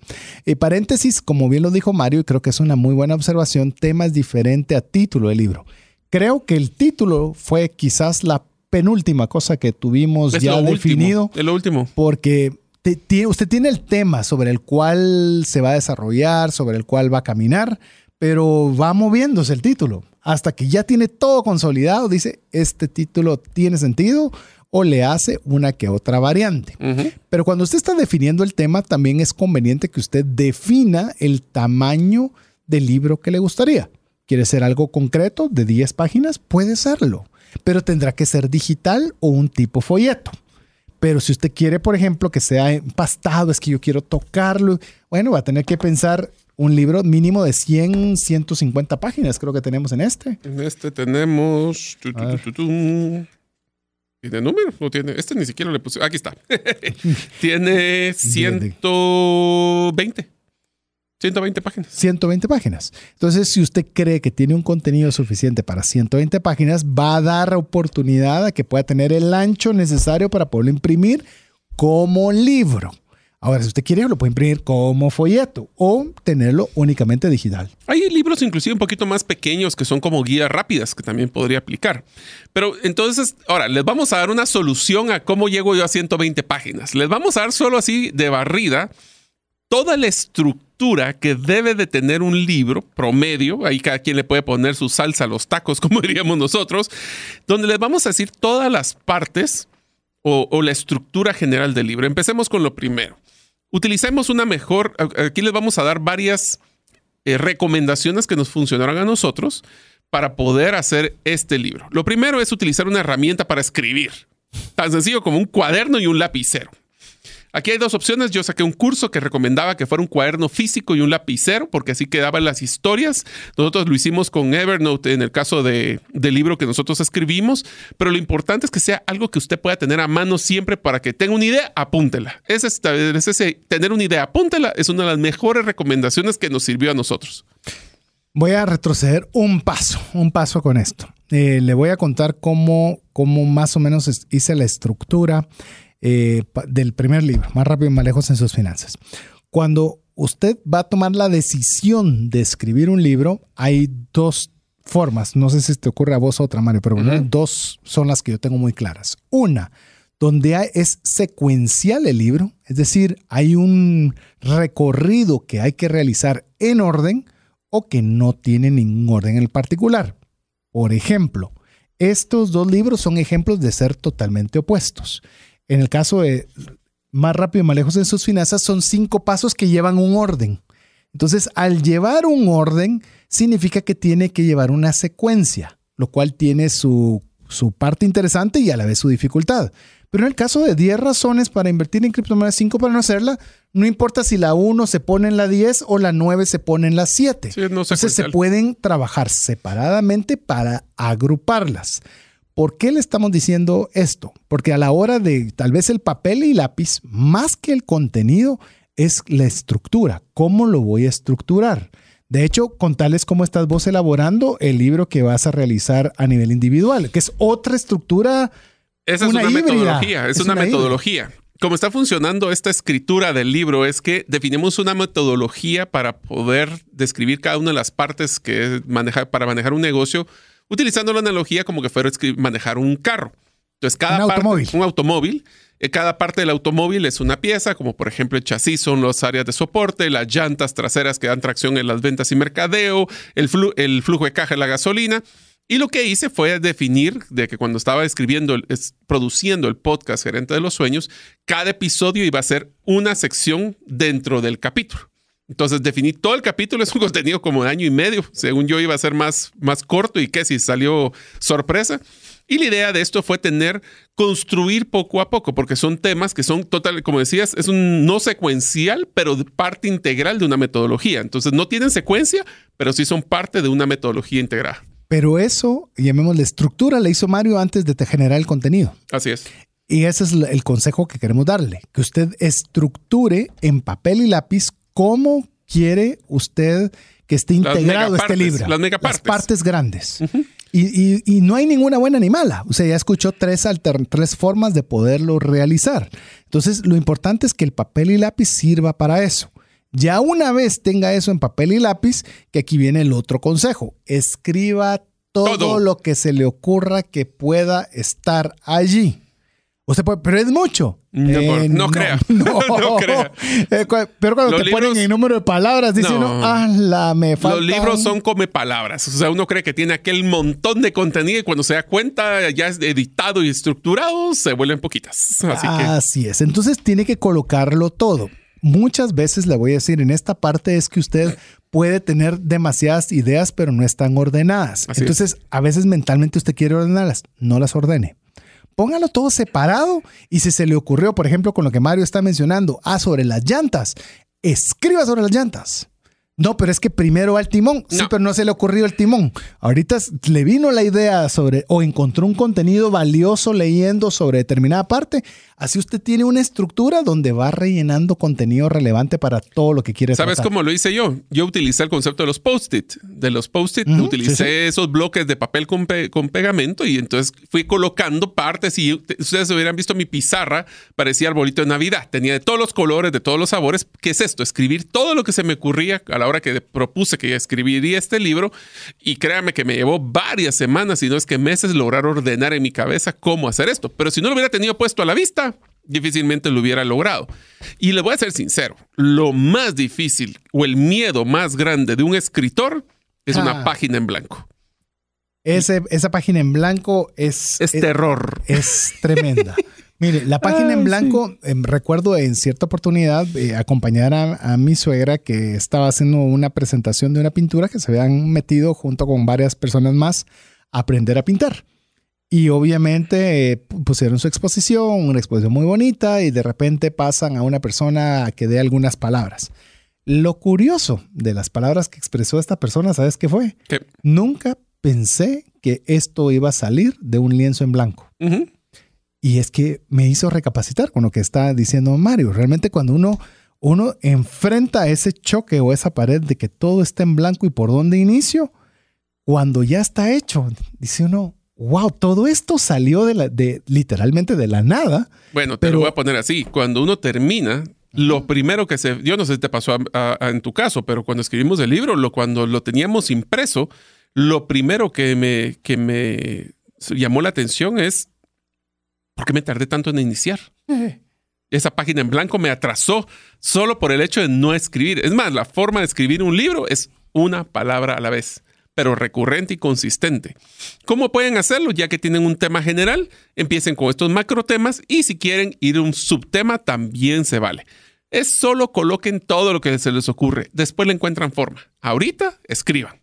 eh, paréntesis, como bien lo dijo Mario, y creo que es una muy buena observación, tema es diferente a título del libro. Creo que el título fue quizás la penúltima cosa que tuvimos ya definido. es lo último. Porque usted tiene el tema sobre el cual se va a desarrollar, sobre el cual va a caminar, pero va moviéndose el título hasta que ya tiene todo consolidado, dice, este título tiene sentido o le hace una que otra variante. Pero cuando usted está definiendo el tema, también es conveniente que usted defina el tamaño del libro que le gustaría. ¿Quiere ser algo concreto de 10 páginas? Puede serlo, pero tendrá que ser digital o un tipo folleto. Pero si usted quiere, por ejemplo, que sea empastado, es que yo quiero tocarlo, bueno, va a tener que pensar un libro mínimo de 100, 150 páginas, creo que tenemos en este. En este tenemos... ¿Tiene número? No tiene. Este ni siquiera le puse. Aquí está. tiene 120. 120 páginas. 120 páginas. Entonces, si usted cree que tiene un contenido suficiente para 120 páginas, va a dar oportunidad a que pueda tener el ancho necesario para poderlo imprimir como libro. Ahora, si usted quiere, lo puede imprimir como folleto o tenerlo únicamente digital. Hay libros inclusive un poquito más pequeños que son como guías rápidas que también podría aplicar. Pero entonces, ahora, les vamos a dar una solución a cómo llego yo a 120 páginas. Les vamos a dar solo así de barrida toda la estructura que debe de tener un libro promedio, ahí cada quien le puede poner su salsa a los tacos, como diríamos nosotros, donde les vamos a decir todas las partes o, la estructura general del libro. Empecemos con lo primero. Utilicemos una mejor, aquí les vamos a dar varias eh, recomendaciones que nos funcionaron a nosotros para poder hacer este libro. Lo primero es utilizar una herramienta para escribir, tan sencillo como un cuaderno y un lapicero. Aquí hay dos opciones. Yo saqué un curso que recomendaba que fuera un cuaderno físico y un lapicero, porque así quedaban las historias. Nosotros lo hicimos con Evernote en el caso de, del libro que nosotros escribimos, pero lo importante es que sea algo que usted pueda tener a mano siempre para que tenga una idea, apúntela. Es ese, tener una idea, apúntela, es una de las mejores recomendaciones que nos sirvió a nosotros. Voy a retroceder un paso, un paso con esto. Eh, le voy a contar cómo, cómo más o menos hice la estructura eh, del primer libro, Más rápido y más lejos en sus finanzas. Cuando usted va a tomar la decisión de escribir un libro, hay dos formas. No sé si te ocurre a vos otra, Mario, pero dos son las que yo tengo muy claras. Una, donde es secuencial el libro, es decir, hay un recorrido que hay que realizar en orden o que no tiene ningún orden en particular. Por ejemplo, estos dos libros son ejemplos de ser totalmente opuestos. En el caso de más rápido y más lejos en sus finanzas, son cinco pasos que llevan un orden. Entonces, al llevar un orden, significa que tiene que llevar una secuencia, lo cual tiene su, su parte interesante y a la vez su dificultad. Pero en el caso de 10 razones para invertir en criptomonedas, 5 para no hacerla, no importa si la 1 se pone en la 10 o la 9 se pone en la 7. Entonces se pueden trabajar separadamente para agruparlas. ¿Por qué le estamos diciendo esto? Porque a la hora de tal vez el papel y lápiz, más que el contenido, es la estructura. ¿Cómo lo voy a estructurar? De hecho, contarles cómo estás vos elaborando el libro que vas a realizar a nivel individual, que es otra estructura. Esa es una, metodología, es, una, metodología. Cómo está funcionando esta escritura del libro es que definimos una metodología para poder describir cada una de las partes que manejar para manejar un negocio utilizando la analogía como que fuera manejar un carro. Entonces, cada un automóvil. Un automóvil. Eh, cada parte del automóvil es una pieza, como por ejemplo el chasis son las áreas de soporte, las llantas traseras que dan tracción en las ventas y mercadeo, el, el flujo de caja de la gasolina. Y lo que hice fue definir de que cuando estaba escribiendo, produciendo el podcast Gerente de los Sueños, cada episodio iba a ser una sección dentro del capítulo. Entonces definí todo el capítulo, es un contenido como de año y medio, según yo iba a ser más, más corto y que si salió sorpresa. Y la idea de esto fue tener, construir poco a poco, porque son temas que son total, como decías, es un no secuencial, pero parte integral de una metodología. Entonces no tienen secuencia, pero sí son parte de una metodología integrada. Pero eso, llamémosle estructura, le hizo Mario antes de generar el contenido. Así es. Y ese es el consejo que queremos darle, que usted estructure en papel y lápiz cómo quiere usted que esté integrado este libro. Las megapartes. Las partes grandes. y, no hay ninguna buena ni mala. O sea, ya escuchó tres, tres formas de poderlo realizar. Entonces, lo importante es que el papel y lápiz sirva para eso. Ya una vez tenga eso en papel y lápiz, que aquí viene el otro consejo. Escriba todo. lo que se le ocurra que pueda estar allí. Usted puede, pero es mucho. No, eh, crea. No, crea. Eh, pero cuando te ponen el número de palabras, dicen, no, ah, la me falta. Los libros son como palabras. O sea, uno cree que tiene aquel montón de contenido y cuando se da cuenta, ya es editado y estructurado, se vuelven poquitas. Así, Así es. Entonces tiene que colocarlo todo. Muchas veces le voy a decir, en esta parte es que usted puede tener demasiadas ideas, pero no están ordenadas. Entonces, a veces mentalmente usted quiere ordenarlas, no las ordene póngalo todo separado y si se le ocurrió, por ejemplo, con lo que Mario está mencionando, ah, sobre las llantas, escriba sobre las llantas. No, pero es que primero va el timón. Sí, pero no se le ocurrió el timón. Ahorita le vino la idea sobre, o encontró un contenido valioso leyendo sobre determinada parte. Así usted tiene una estructura donde va rellenando contenido relevante para todo lo que quiere ¿Sabes tratar. cómo lo hice yo? Yo utilicé el concepto de los post-it. De los post-it, utilicé sí, sí. esos bloques de papel con, pe- con pegamento y entonces fui colocando partes y te- ustedes hubieran visto mi pizarra, parecía arbolito de Navidad. Tenía de todos los colores, de todos los sabores. ¿Qué es esto? Escribir todo lo que se me ocurría a la hora que propuse que escribiría este libro y créanme que me llevó varias semanas, si no es que meses, lograr ordenar en mi cabeza cómo hacer esto. Pero si no lo hubiera tenido puesto a la vista, difícilmente lo hubiera logrado. Y le voy a ser sincero, lo más difícil o el miedo más grande de un escritor es Ah. una página en blanco. Ese- esa página en blanco es, Es es, terror. es tremenda. Mire, la página en blanco, em, recuerdo en cierta oportunidad eh, acompañar a, a mi suegra que estaba haciendo una presentación de una pintura que se habían metido junto con varias personas más a aprender a pintar. Y obviamente eh, pu- pusieron su exposición, una exposición muy bonita, y de repente pasan a una persona que dé algunas palabras. Lo curioso de las palabras que expresó esta persona, ¿sabes qué fue? Que- Nunca pensé que esto iba a salir de un lienzo en blanco. Y es que me hizo recapacitar con lo que está diciendo Mario. Realmente cuando uno, uno enfrenta ese choque o esa pared de que todo está en blanco y por dónde inicio, cuando ya está hecho, dice uno, wow, todo esto salió de, la, de literalmente de la nada. Bueno, te Pero- lo voy a poner así. Cuando uno termina, lo primero que se... Yo no sé si te pasó a- a- a- en tu caso, pero cuando escribimos el libro, lo, cuando lo teníamos impreso, lo primero que me, que me llamó la atención es, ¿por qué me tardé tanto en iniciar? Esa página en blanco me atrasó solo por el hecho de no escribir. Es más, la forma de escribir un libro es una palabra a la vez, pero recurrente y consistente. ¿Cómo pueden hacerlo? Ya que tienen un tema general, empiecen con estos macro temas y si quieren ir a un subtema también se vale. Es solo coloquen todo lo que se les ocurre, después le encuentran forma. Ahorita escriban.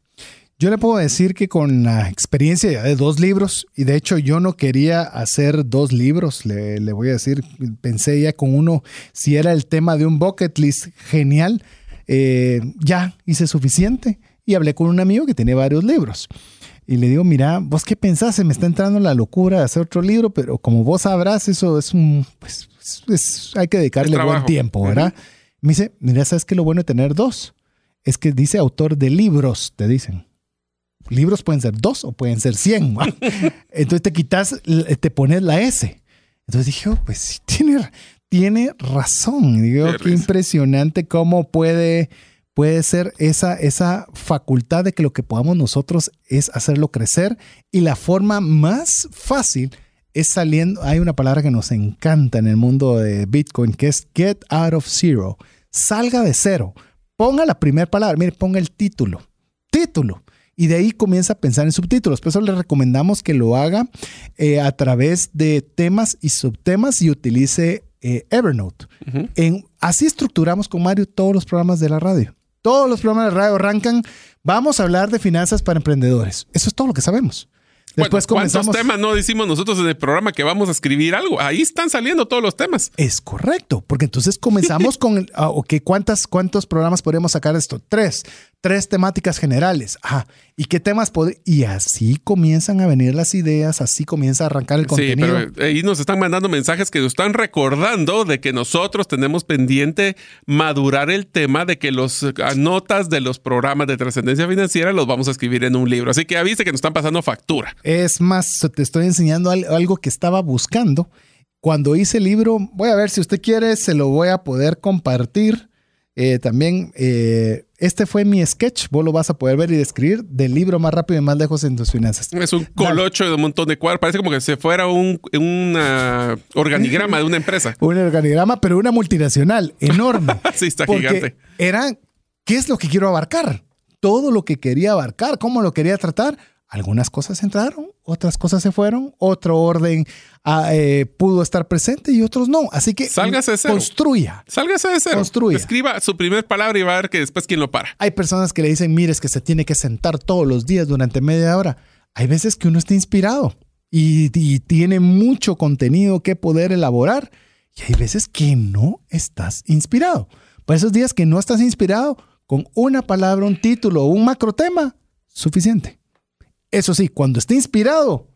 Yo le puedo decir que con la experiencia de dos libros, y de hecho yo no quería hacer dos libros, le, le voy a decir, pensé ya con uno, si era el tema de un bucket list genial, eh, ya hice suficiente y hablé con un amigo que tiene varios libros. Y le digo, mira, vos qué pensás, se me está entrando la locura de hacer otro libro, pero como vos sabrás, eso es un, pues, es- hay que dedicarle buen tiempo, ¿verdad? Me dice, mira, ¿sabes qué lo bueno de tener dos? Es que dice autor de libros, te dicen libros pueden ser dos o pueden ser cien. Entonces te quitas, te pones la S. Entonces dije, oh, pues sí, tiene, tiene razón. Digo, Qué qué, risa. impresionante cómo puede, puede ser esa, esa facultad de que lo que podamos nosotros es hacerlo crecer. Y la forma más fácil es saliendo, hay una palabra que nos encanta en el mundo de Bitcoin, que es get out of zero. Salga de cero. Ponga la primera palabra, mire, ponga el título. Título y de ahí comienza a pensar en subtítulos. Por eso le recomendamos que lo haga eh, a través de temas y subtemas y utilice eh, Evernote. En, así estructuramos con Mario todos los programas de la radio. Todos los programas de radio arrancan. Vamos a hablar de finanzas para emprendedores. Eso es todo lo que sabemos. Después Bueno, ¿Cuántos comenzamos. temas no decimos nosotros en el programa que vamos a escribir algo? Ahí están saliendo todos los temas. Es correcto, porque entonces comenzamos con, el- ah, ok, ¿cuántas, ¿cuántos programas podríamos sacar de esto? Tres, tres temáticas generales. Ajá, ¿y qué temas? pod- Y así comienzan a venir las ideas, así comienza a arrancar el Sí, contenido. pero ahí nos están mandando mensajes que nos están recordando de que nosotros tenemos pendiente madurar el tema de que los eh, notas de los programas de trascendencia financiera los vamos a escribir en un libro. Así que avise que nos están pasando factura. Es más, te estoy enseñando al- algo que estaba buscando. Cuando hice el libro, voy a ver si usted quiere, se lo voy a poder compartir. Eh, también, eh, este fue mi sketch, vos lo vas a poder ver y describir del libro más rápido y más lejos en tus finanzas. Es un colocho de un montón de cuadros. Parece como que se fuera un, un organigrama de una empresa. Un organigrama, pero una multinacional enorme. Sí, está gigante. Era, ¿qué es lo que quiero abarcar? Todo lo que quería abarcar, cómo lo quería tratar. Algunas cosas entraron, otras cosas se fueron, otro orden ah, eh, pudo estar presente y otros no. Así que Sálgase de cero. construya. Sálgase de cero. Construya. Escriba su primer palabra y va a ver que después quién lo para. Hay personas que le dicen, mire, es que se tiene que sentar todos los días durante media hora. Hay veces que uno está inspirado y, y tiene mucho contenido que poder elaborar y hay veces que no estás inspirado. Para esos días que no estás inspirado, con una palabra, un título o un macro tema, suficiente. Eso sí, cuando esté inspirado,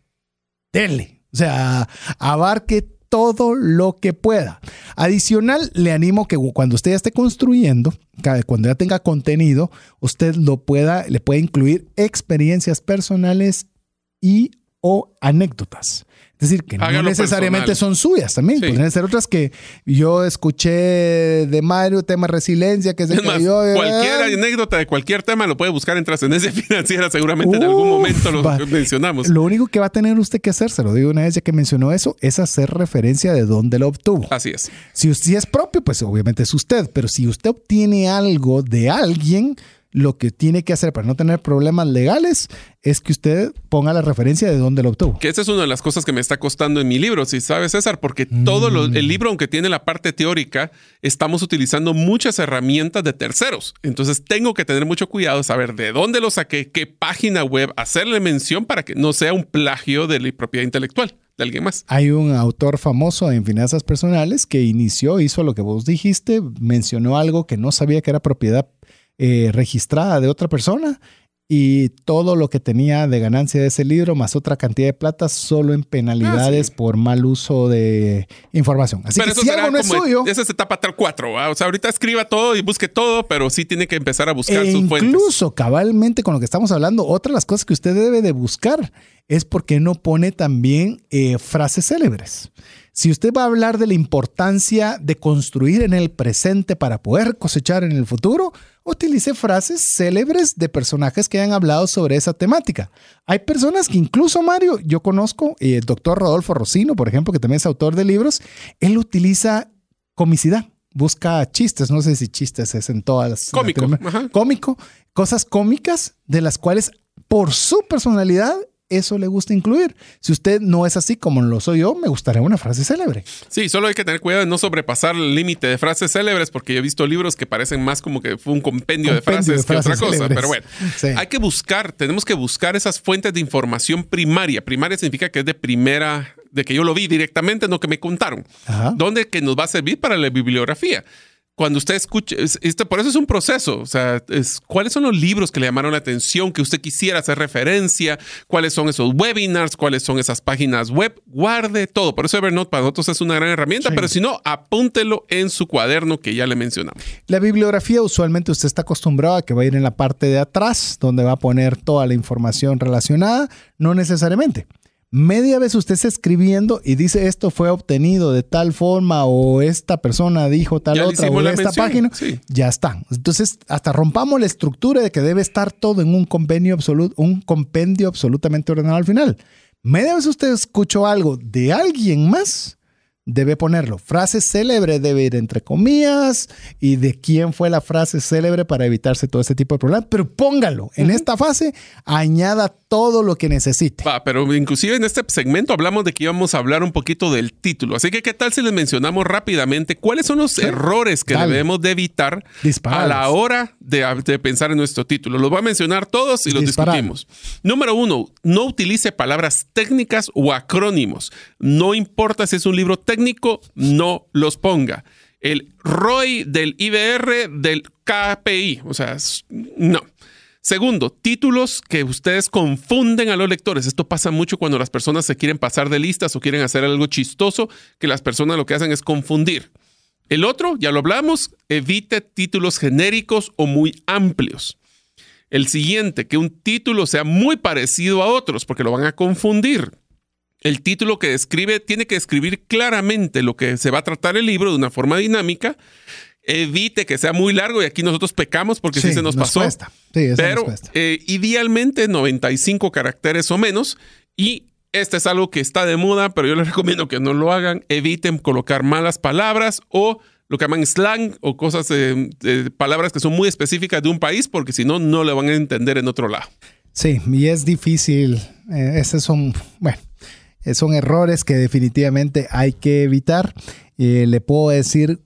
dele. O sea, abarque todo lo que pueda. Adicional, le animo que cuando usted ya esté construyendo, cuando ya tenga contenido, usted lo pueda, le puede incluir experiencias personales y o anécdotas. Es decir, que no necesariamente son suyas también. Pueden ser otras que yo escuché de Mario, tema resiliencia, que se es Cualquier anécdota de cualquier tema lo puede buscar en trascendencia financiera. Seguramente en algún momento lo mencionamos. Lo único que va a tener usted que hacer, se lo digo una vez ya que mencionó eso, es hacer referencia de dónde lo obtuvo. Así es. Si, si es propio, pues obviamente es usted. Pero si usted obtiene algo de alguien, lo que tiene que hacer para no tener problemas legales es que usted ponga la referencia de dónde lo obtuvo. Que esa es una de las cosas que me está costando en mi libro, si sabes César, porque todo el mm. libro, aunque tiene la parte teórica, estamos utilizando muchas herramientas de terceros. Entonces tengo que tener mucho cuidado, saber de dónde lo saqué, qué página web, hacerle mención para que no sea un plagio de la propiedad intelectual de alguien más. Hay un autor famoso en finanzas personales que inició, hizo lo que vos dijiste, mencionó algo que no sabía que era propiedad eh, registrada de otra persona y todo lo que tenía de ganancia de ese libro, más otra cantidad de plata, solo en penalidades ah, por mal uso de información. Así que si algo no es suyo. Esa es etapa 4. O sea, ahorita escriba todo y busque todo, pero sí tiene que empezar a buscar e sus fuentes. Incluso, cabalmente, con lo que estamos hablando, otra de las cosas que usted debe de buscar es porque no pone también eh, frases célebres. Si usted va a hablar de la importancia de construir en el presente para poder cosechar en el futuro, utilice frases célebres de personajes que hayan hablado sobre esa temática. Hay personas que incluso, Mario, yo conozco, eh, el doctor Rodolfo Rocino, por ejemplo, que también es autor de libros, él utiliza comicidad busca chistes, no sé si chistes es en todas las... Cómico. Cómico, cosas cómicas de las cuales por su personalidad eso le gusta incluir. Si usted no es así como lo soy yo, me gustaría una frase célebre. Sí, solo hay que tener cuidado de no sobrepasar el límite de frases célebres, porque yo he visto libros que parecen más como que fue un compendio, de, frases que otra cosa. Pero bueno, hay que buscar, tenemos que buscar esas fuentes de información primaria. Primaria significa que es de primera, de que yo lo vi directamente, no que me contaron. ¿Dónde que nos va a servir para la bibliografía cuando usted escuche, este, por eso es un proceso, o sea, es, ¿cuáles son los libros que le llamaron la atención, que usted quisiera hacer referencia? ¿Cuáles son esos webinars? ¿Cuáles son esas páginas web? Guarde todo. Por eso Evernote para nosotros es una gran herramienta, pero si no, apúntelo en su cuaderno que ya le mencionamos. La bibliografía usualmente usted está acostumbrado a que va a ir en la parte de atrás, donde va a poner toda la información relacionada, no necesariamente media vez usted está escribiendo y dice esto fue obtenido de tal forma o esta persona dijo tal otra o esta página, ya está. Entonces, hasta rompamos la estructura de que debe estar todo en un convenio absoluto, un compendio absolutamente ordenado al final. Media vez usted escuchó algo de alguien más, debe ponerlo. Frase célebre debe ir entre comillas y de quién fue la frase célebre para evitarse todo ese tipo de problemas, pero póngalo. En esta fase, añada todo lo que necesite. pero inclusive en este segmento hablamos de que íbamos a hablar un poquito del título. Así que, ¿qué tal si les mencionamos rápidamente cuáles son los errores que debemos de evitar a la hora de, pensar en nuestro título? Los voy a mencionar todos y los discutimos. Número uno, no utilice palabras técnicas o acrónimos. No importa si es un libro técnico, no los ponga. El ROI del IBR del KPI, o sea, no. Segundo, títulos que ustedes confunden a los lectores. Esto pasa mucho cuando las personas se quieren pasar de listas o quieren hacer algo chistoso, que las personas lo que hacen es confundir. El otro, ya lo hablamos, evite títulos genéricos o muy amplios. El siguiente, que un título sea muy parecido a otros, porque lo van a confundir. El título que describe tiene que describir claramente lo que se va a tratar el libro de una forma dinámica evite que sea muy largo y aquí nosotros pecamos porque sí, se nos, pasó. pero eh, idealmente 95 caracteres o menos y este es algo que está de moda, pero yo les recomiendo que no lo hagan. Eviten colocar malas palabras o lo que llaman slang o cosas, de, palabras que son muy específicas de un país, porque si no, no le van a entender en otro lado. Sí, y es difícil. Eh, esos son, bueno, son errores que definitivamente hay que evitar. Eh, le puedo decir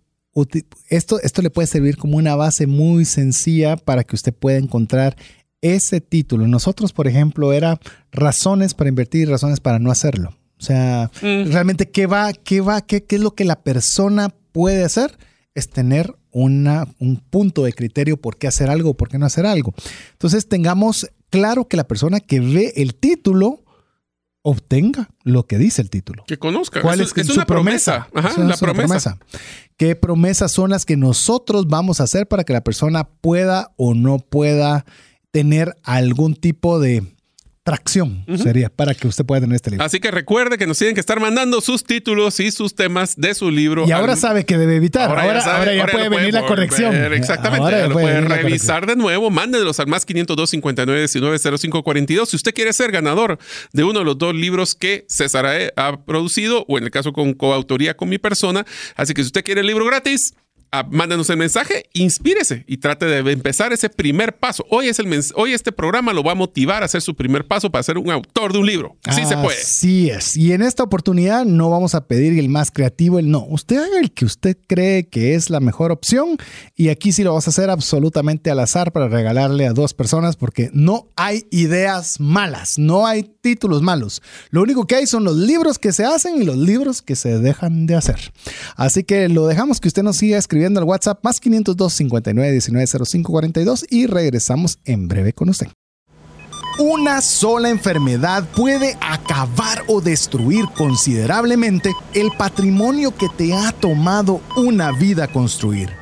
esto, esto le puede servir como una base muy sencilla para que usted pueda encontrar ese título. Nosotros, por ejemplo, era razones para invertir y razones para no hacerlo. O sea, mm. realmente, ¿qué va, qué va, qué, qué es lo que la persona puede hacer? Es tener una, un punto de criterio por qué hacer algo o por qué no hacer algo. Entonces tengamos claro que la persona que ve el título obtenga lo que dice el título. Que conozca. ¿Cuál es, su promesa? Ajá, la promesa. ¿Qué promesas son las que nosotros vamos a hacer para que la persona pueda o no pueda tener algún tipo de tracción sería para que usted pueda tener este libro. Así que recuerde que nos tienen que estar mandando sus títulos y sus temas de su libro. Y ahora sabe que debe evitar. Ahora, ya, puede venir la corrección. exactamente. Ahora lo puede, revisar de nuevo. Mándelos al más 502 59 19 05 42 si usted quiere ser ganador de uno de los dos libros que César ha producido o en el caso con coautoría con mi persona. Así que si usted quiere el libro gratis, mándenos el mensaje, inspírese y trate de empezar ese primer paso. Hoy, es el hoy este programa lo va a motivar a hacer su primer paso para ser un autor de un libro. Así se puede. Así es. Y en esta oportunidad no vamos a pedir el más creativo, el no. Usted haga el que usted cree que es la mejor opción y aquí sí lo vamos a hacer absolutamente al azar para regalarle a dos personas porque no hay ideas malas, no hay títulos malos. Lo único que hay son los libros que se hacen y los libros que se dejan de hacer. Así que lo dejamos que usted nos siga escribiendo al WhatsApp más 502 59 19 05 42 y regresamos en breve con usted. Una sola enfermedad puede acabar o destruir considerablemente el patrimonio que te ha tomado una vida construir.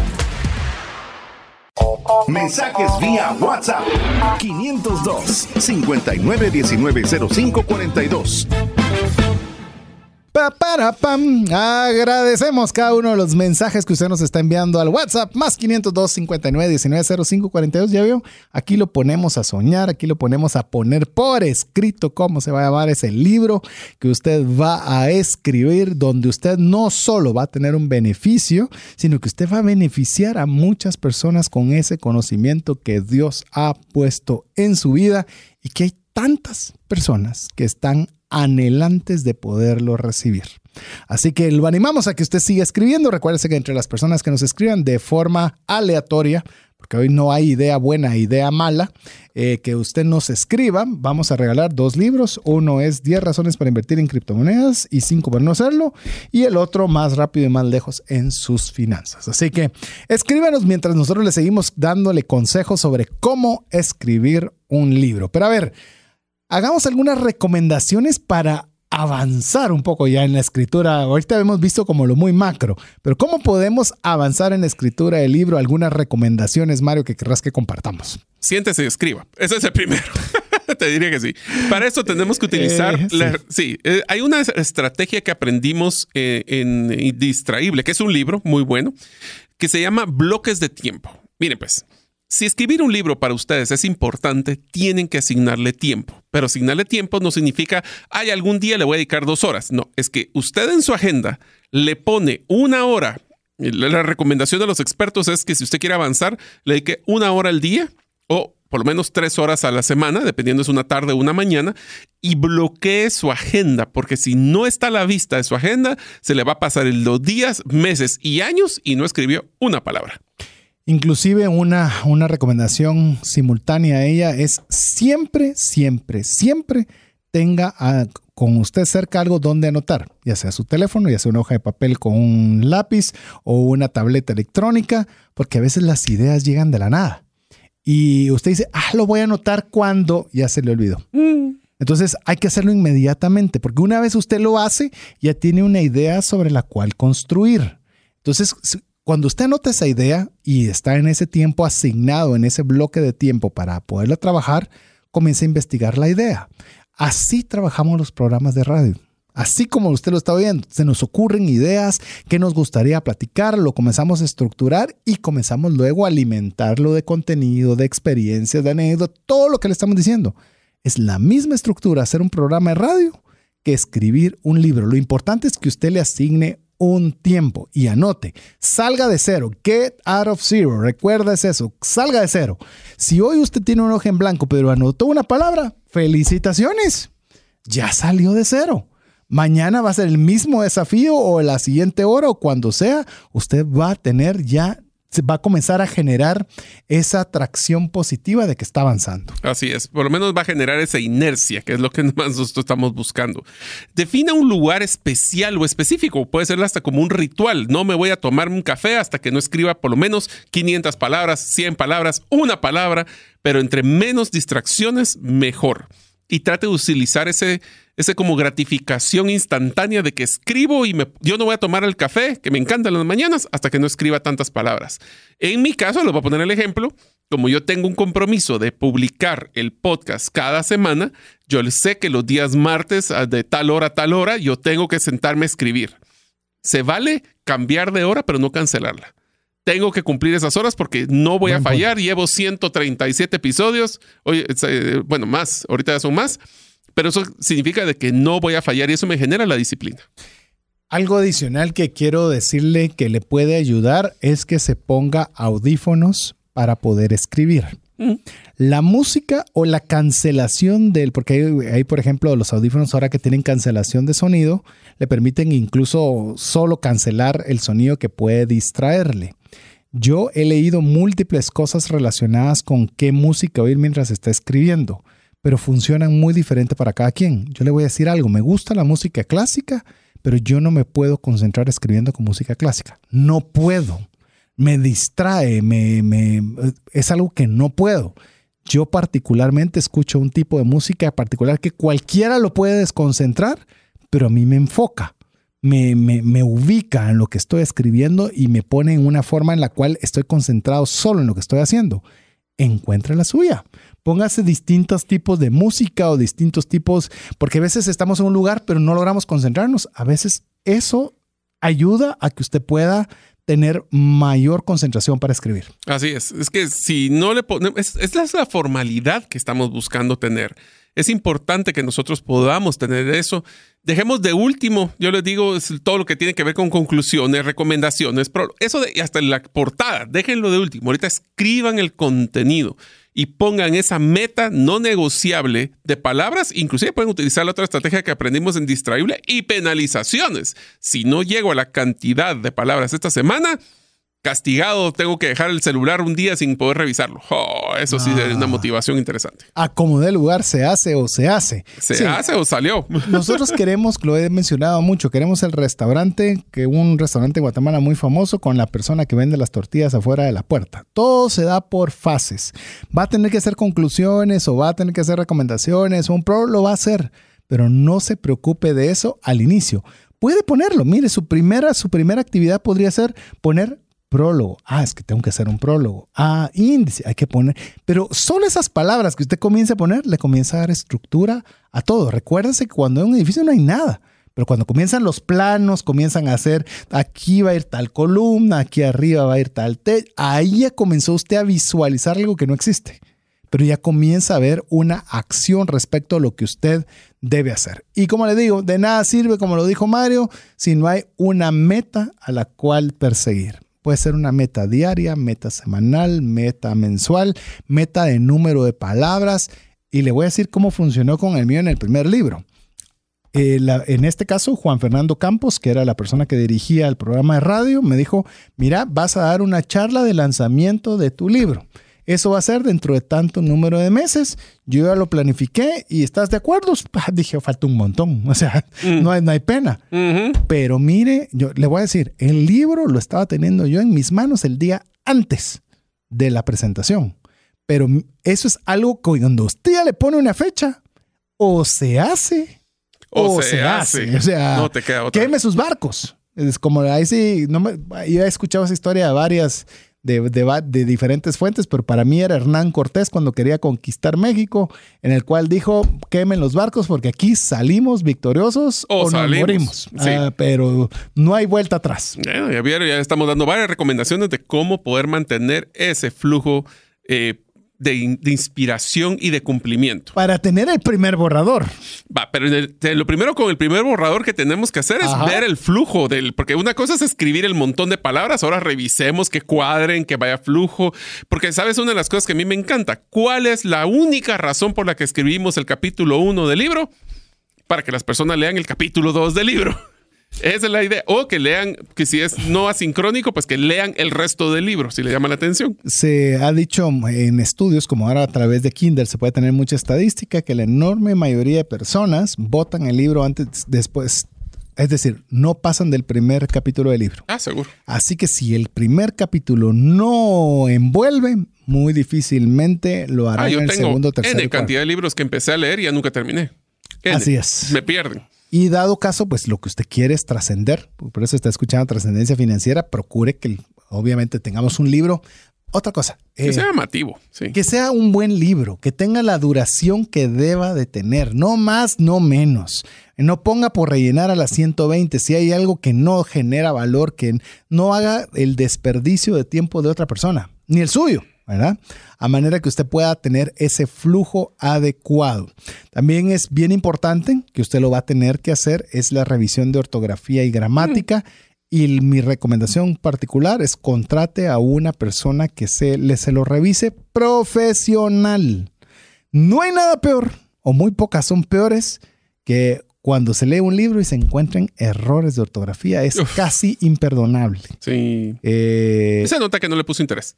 Mensajes vía WhatsApp. 502 5919 0542 para pam. Agradecemos cada uno de los mensajes que usted nos está enviando al WhatsApp más 502 59 19 05 42. Ya vio, aquí lo ponemos a soñar, aquí lo ponemos a poner por escrito cómo se va a llamar ese libro que usted va a escribir, donde usted no solo va a tener un beneficio, sino que usted va a beneficiar a muchas personas con ese conocimiento que Dios ha puesto en su vida y que hay tantas personas que están anhelantes de poderlo recibir. Así que lo animamos a que usted siga escribiendo. Recuérdese que entre las personas que nos escriban de forma aleatoria, porque hoy no hay idea buena, idea mala, eh, que usted nos escriba. Vamos a regalar dos libros. Uno es 10 razones para invertir en criptomonedas y 5 para no hacerlo. Y el otro más rápido y más lejos en sus finanzas. Así que escríbanos mientras nosotros le seguimos dándole consejos sobre cómo escribir un libro. Pero a ver, hagamos algunas recomendaciones para avanzar un poco ya en la escritura. Ahorita hemos visto como lo muy macro, pero ¿cómo podemos avanzar en la escritura del libro? Algunas recomendaciones, Mario, que querrás que compartamos. Siéntese y escriba. Ese es el primero. Te diría que sí. Para eso tenemos que utilizar. Eh, sí, eh, hay una estrategia que aprendimos eh, en Indistraíble, que es un libro muy bueno, que se llama bloques de tiempo. Miren, pues, si escribir un libro para ustedes es importante, tienen que asignarle tiempo. Pero asignarle tiempo no significa, ay, algún día le voy a dedicar dos horas. No, es que usted en su agenda le pone una hora. La recomendación de los expertos es que si usted quiere avanzar, le dedique una hora al día o por lo menos tres horas a la semana, dependiendo si es una tarde o una mañana, y bloquee su agenda, porque si no está a la vista de su agenda, se le va a pasar los días, meses y años y no escribió una palabra. Inclusive una, una recomendación simultánea a ella es siempre, siempre, siempre tenga con usted cerca algo donde anotar, ya sea su teléfono, ya sea una hoja de papel con un lápiz o una tableta electrónica, porque a veces las ideas llegan de la nada. Y usted dice, ah, lo voy a anotar cuando ya se le olvidó. Mm. Entonces hay que hacerlo inmediatamente, porque una vez usted lo hace, ya tiene una idea sobre la cual construir. Entonces, cuando usted anota esa idea y está en ese tiempo asignado, en ese bloque de tiempo para poderla trabajar, comienza a investigar la idea. Así trabajamos los programas de radio. Así como usted lo está oyendo, se nos ocurren ideas que nos gustaría platicar, lo comenzamos a estructurar y comenzamos luego a alimentarlo de contenido, de experiencias, de anécdotas, todo lo que le estamos diciendo. Es la misma estructura hacer un programa de radio que escribir un libro. Lo importante es que usted le asigne un tiempo y anote, salga de cero, get out of zero, recuerda eso, salga de cero. Si hoy usted tiene un ojo en blanco pero anotó una palabra, felicitaciones, ya salió de cero. Mañana va a ser el mismo desafío o la siguiente hora o cuando sea, usted va a tener ya va a comenzar a generar esa atracción positiva de que está avanzando. Así es, por lo menos va a generar esa inercia, que es lo que más nosotros estamos buscando. Defina un lugar especial o específico, puede ser hasta como un ritual. No me voy a tomar un café hasta que no escriba por lo menos 500 palabras, 100 palabras, una palabra, pero entre menos distracciones, mejor. Y trate de utilizar ese ese como gratificación instantánea de que escribo y me, yo no voy a tomar el café, que me encanta en las mañanas, hasta que no escriba tantas palabras. En mi caso, les voy a poner el ejemplo, como yo tengo un compromiso de publicar el podcast cada semana, yo sé que los días martes ah, de tal hora a tal hora, yo tengo que sentarme a escribir. Se vale cambiar de hora, pero no cancelarla tengo que cumplir esas horas porque no voy a fallar. Llevo 137 episodios. Eh, bueno, más, ahorita ya son más. Pero eso significa de que no voy a fallar y eso me genera la disciplina. Algo adicional que quiero decirle que le puede ayudar es que se ponga audífonos para poder escribir. Mm. La música o la cancelación del, porque hay, por ejemplo, los audífonos ahora que tienen cancelación de sonido, le permiten incluso solo cancelar el sonido que puede distraerle. Yo he leído múltiples cosas relacionadas con qué música oír mientras está escribiendo pero funcionan muy diferente para cada quien. Yo le voy a decir algo, me gusta la música clásica, pero yo no me puedo concentrar escribiendo con música clásica. No puedo. Me distrae, me, es algo que no puedo. Yo particularmente escucho un tipo de música particular que cualquiera lo puede desconcentrar, pero a mí me enfoca. Me, me, me, ubica en lo que estoy escribiendo y me pone en una forma en la cual estoy concentrado solo en lo que estoy haciendo. Encuentra la suya póngase distintos tipos de música o distintos tipos, porque a veces estamos en un lugar pero no logramos concentrarnos. A veces eso ayuda a que usted pueda tener mayor concentración para escribir. Así es. Es que si no le ponemos, es, es la formalidad que estamos buscando tener. Es importante que nosotros podamos tener eso. Dejemos de último, yo les digo, todo lo que tiene que ver con conclusiones, recomendaciones, eso de hasta la portada, déjenlo de último. Ahorita escriban el contenido y pongan esa meta no negociable de palabras. Inclusive pueden utilizar la otra estrategia que aprendimos en Distraíble y penalizaciones. Si no llego a la cantidad de palabras esta semana, castigado, tengo que dejar el celular un día sin poder revisarlo. Oh, eso sí es una ah. motivación interesante. A como de lugar se hace o se hace. Se hace o salió. Nosotros queremos, lo he mencionado mucho, queremos el restaurante, que un restaurante en Guatemala muy famoso con la persona que vende las tortillas afuera de la puerta. Todo se da por fases. Va a tener que hacer conclusiones o va a tener que hacer recomendaciones, un pro lo va a hacer, pero no se preocupe de eso al inicio. Puede ponerlo, mire, su primera, su primera actividad podría ser poner prólogo. Ah, es que tengo que hacer un prólogo. Ah, índice, hay que poner. Pero solo esas palabras que usted comienza a poner le comienza a dar estructura a todo. Recuérdese que cuando en un edificio no hay nada. Pero cuando comienzan los planos, comienzan a hacer, aquí va a ir tal columna, aquí arriba va a ir tal techo, ahí ya comenzó usted a visualizar algo que no existe. Pero ya comienza a ver una acción respecto a lo que usted debe hacer. Y como le digo, de nada sirve, como lo dijo Mario, si no hay una meta a la cual perseguir. Puede ser una meta diaria, meta semanal, meta mensual, meta de número de palabras. Y le voy a decir cómo funcionó con el mío en el primer libro. Eh, en este caso, Juan Fernando Campos, que era la persona que dirigía el programa de radio, me dijo, mira, vas a dar una charla de lanzamiento de tu libro. Eso va a ser dentro de tanto número de meses. Yo ya lo planifiqué y ¿estás de acuerdo? Ah, dije, falta un montón. O sea, mm. no, hay, no hay pena. Pero mire, yo le voy a decir, el libro lo estaba teniendo yo en mis manos el día antes de la presentación. Pero eso es algo que cuando usted ya le pone una fecha, o se hace o, se, hace. O sea, no te queda otra. sus barcos. Es como ahí sí, no me, yo he escuchado esa historia de varias de, de, de, diferentes fuentes, pero para mí era Hernán Cortés cuando quería conquistar México, en el cual dijo, quemen los barcos porque aquí salimos victoriosos o, nos morimos. Ah, pero no hay vuelta atrás. Bueno, ya, ya estamos dando varias recomendaciones de cómo poder mantener ese flujo eh, de, inspiración y de cumplimiento. Para tener el primer borrador. Va, pero lo primero con el primer borrador que tenemos que hacer es ver el flujo del, porque una cosa es escribir el montón de palabras, ahora revisemos que cuadren, que vaya flujo, porque sabes una de las cosas que a mí me encanta, ¿cuál es la única razón por la que escribimos el capítulo 1 del libro? Para que las personas lean el capítulo 2 del libro. Esa es la idea. O que lean, que si es no asincrónico, pues que lean el resto del libro, si le llama la atención. Se ha dicho en estudios, como ahora a través de Kindle se puede tener mucha estadística, que la enorme mayoría de personas votan el libro antes, después. Es decir, no pasan del primer capítulo del libro. Ah, seguro. Así que si el primer capítulo no envuelve, muy difícilmente lo harán ah, en el segundo, tercero. N cantidad de libros que empecé a leer y ya nunca terminé. Así es. Me pierden. Y dado caso, pues lo que usted quiere es trascender, por eso está escuchando trascendencia financiera, procure que obviamente tengamos un libro. Otra cosa. Que eh, sea llamativo, sí. Que sea un buen libro, que tenga la duración que deba de tener, no más, no menos. No ponga por rellenar a las 120 si hay algo que no genera valor, que no haga el desperdicio de tiempo de otra persona, ni el suyo. ¿Verdad? A manera que usted pueda tener ese flujo adecuado. También es bien importante que usted lo va a tener que hacer es la revisión de ortografía y gramática. Y mi recomendación particular es contrate a una persona que se, le, se lo revise profesional. No hay nada peor, o muy pocas son peores, que cuando se lee un libro y se encuentren errores de ortografía. Es casi imperdonable. Sí. Eh, se nota que no le puso interés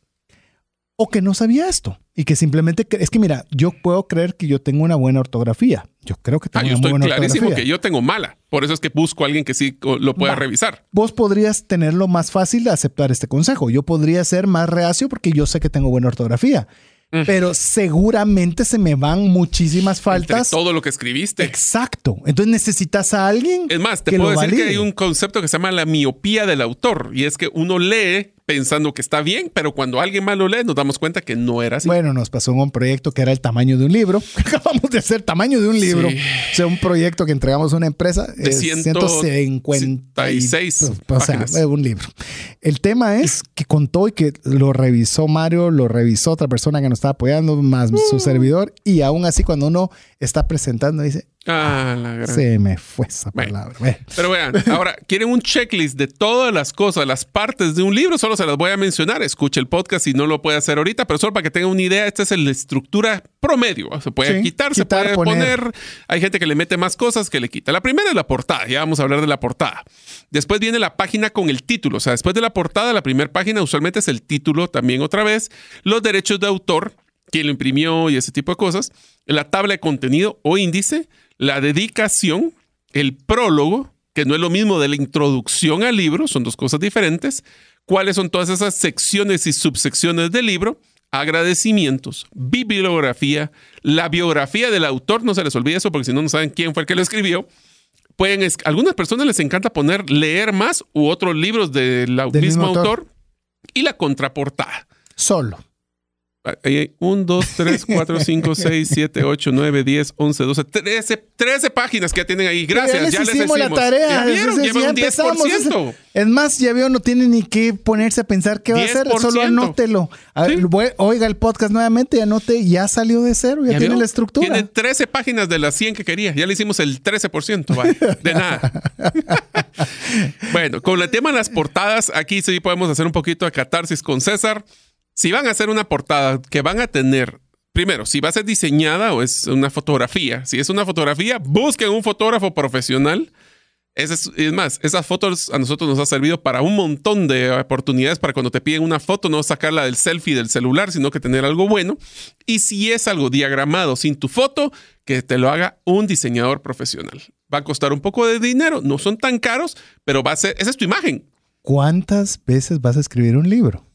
o que no sabía esto y que simplemente es que mira, yo puedo creer que yo tengo una buena ortografía. Yo creo que tengo ah, yo estoy buena clarísimo que yo tengo mala. Por eso es que busco a alguien que sí lo pueda revisar. Vos podrías tenerlo más fácil de aceptar este consejo. Yo podría ser más reacio porque yo sé que tengo buena ortografía. Pero seguramente se me van muchísimas faltas. todo lo que escribiste. Exacto. Entonces necesitas a alguien. Es más, te puedo decir que hay un concepto que se llama la miopía del autor. Y es que uno lee pensando que está bien, pero cuando alguien más lo lee nos damos cuenta que no era así. Bueno, nos pasó en un proyecto que era el tamaño de un libro. Acabamos de hacer tamaño de un libro. O sea, un proyecto que entregamos a una empresa de 156 o sea, un libro. El tema es que contó y que lo revisó Mario, lo revisó otra persona que nos estaba apoyando, más su uh. servidor, y aún así cuando uno está presentando dice, Ah, la gran... Se me fue esa palabra. Pero vean, ahora, ¿quieren un checklist de todas las cosas, las partes de un libro? Solo se las voy a mencionar. Escuche el podcast si no lo puede hacer ahorita, pero solo para que tengan una idea, esta es la estructura promedio. Se puede quitar, se puede poner. Hay gente que le mete más cosas que le quita. La primera es la portada. Ya vamos a hablar de la portada. Después viene la página con el título. O sea, después de la portada, la primera página usualmente es el título también otra vez. Los derechos de autor, quién lo imprimió y ese tipo de cosas. La tabla de contenido o índice la dedicación, el prólogo, que no es lo mismo de la introducción al libro, son dos cosas diferentes, cuáles son todas esas secciones y subsecciones del libro, agradecimientos, bibliografía, la biografía del autor, no se les olvide eso porque si no, no saben quién fue el que lo escribió. Pueden, algunas personas les encanta poner leer más u otros libros del, mismo, autor y la contraportada. Solo. 1, 2, 3, 4, 5, 6, 7, 8, 9, 10, 11, 12, 13, 13 páginas que ya tienen ahí. Gracias, ya les, hicimos, la tarea. ¿Ya vieron? Ya, un 10%. Es más, ya vio, no tiene ni que ponerse a pensar qué va a hacer, solo anótelo. Oiga el podcast nuevamente y anote, ya salió de cero, ya, tiene la estructura. Tiene 13 páginas de las 100 que quería, ya le hicimos el 13%, vale, de nada. bueno, con el tema de las portadas, aquí sí podemos hacer un poquito de catarsis con César si van a hacer una portada que van a tener, primero, si va a ser diseñada o es una fotografía, si es una fotografía, busquen un fotógrafo profesional. Es, más, esas fotos a nosotros nos ha servido para un montón de oportunidades para cuando te piden una foto, no sacarla del selfie del celular, sino que tener algo bueno. Y si es algo diagramado sin tu foto, que te lo haga un diseñador profesional. Va a costar un poco de dinero, no son tan caros, pero va a ser, esa es tu imagen. ¿Cuántas veces vas a escribir un libro?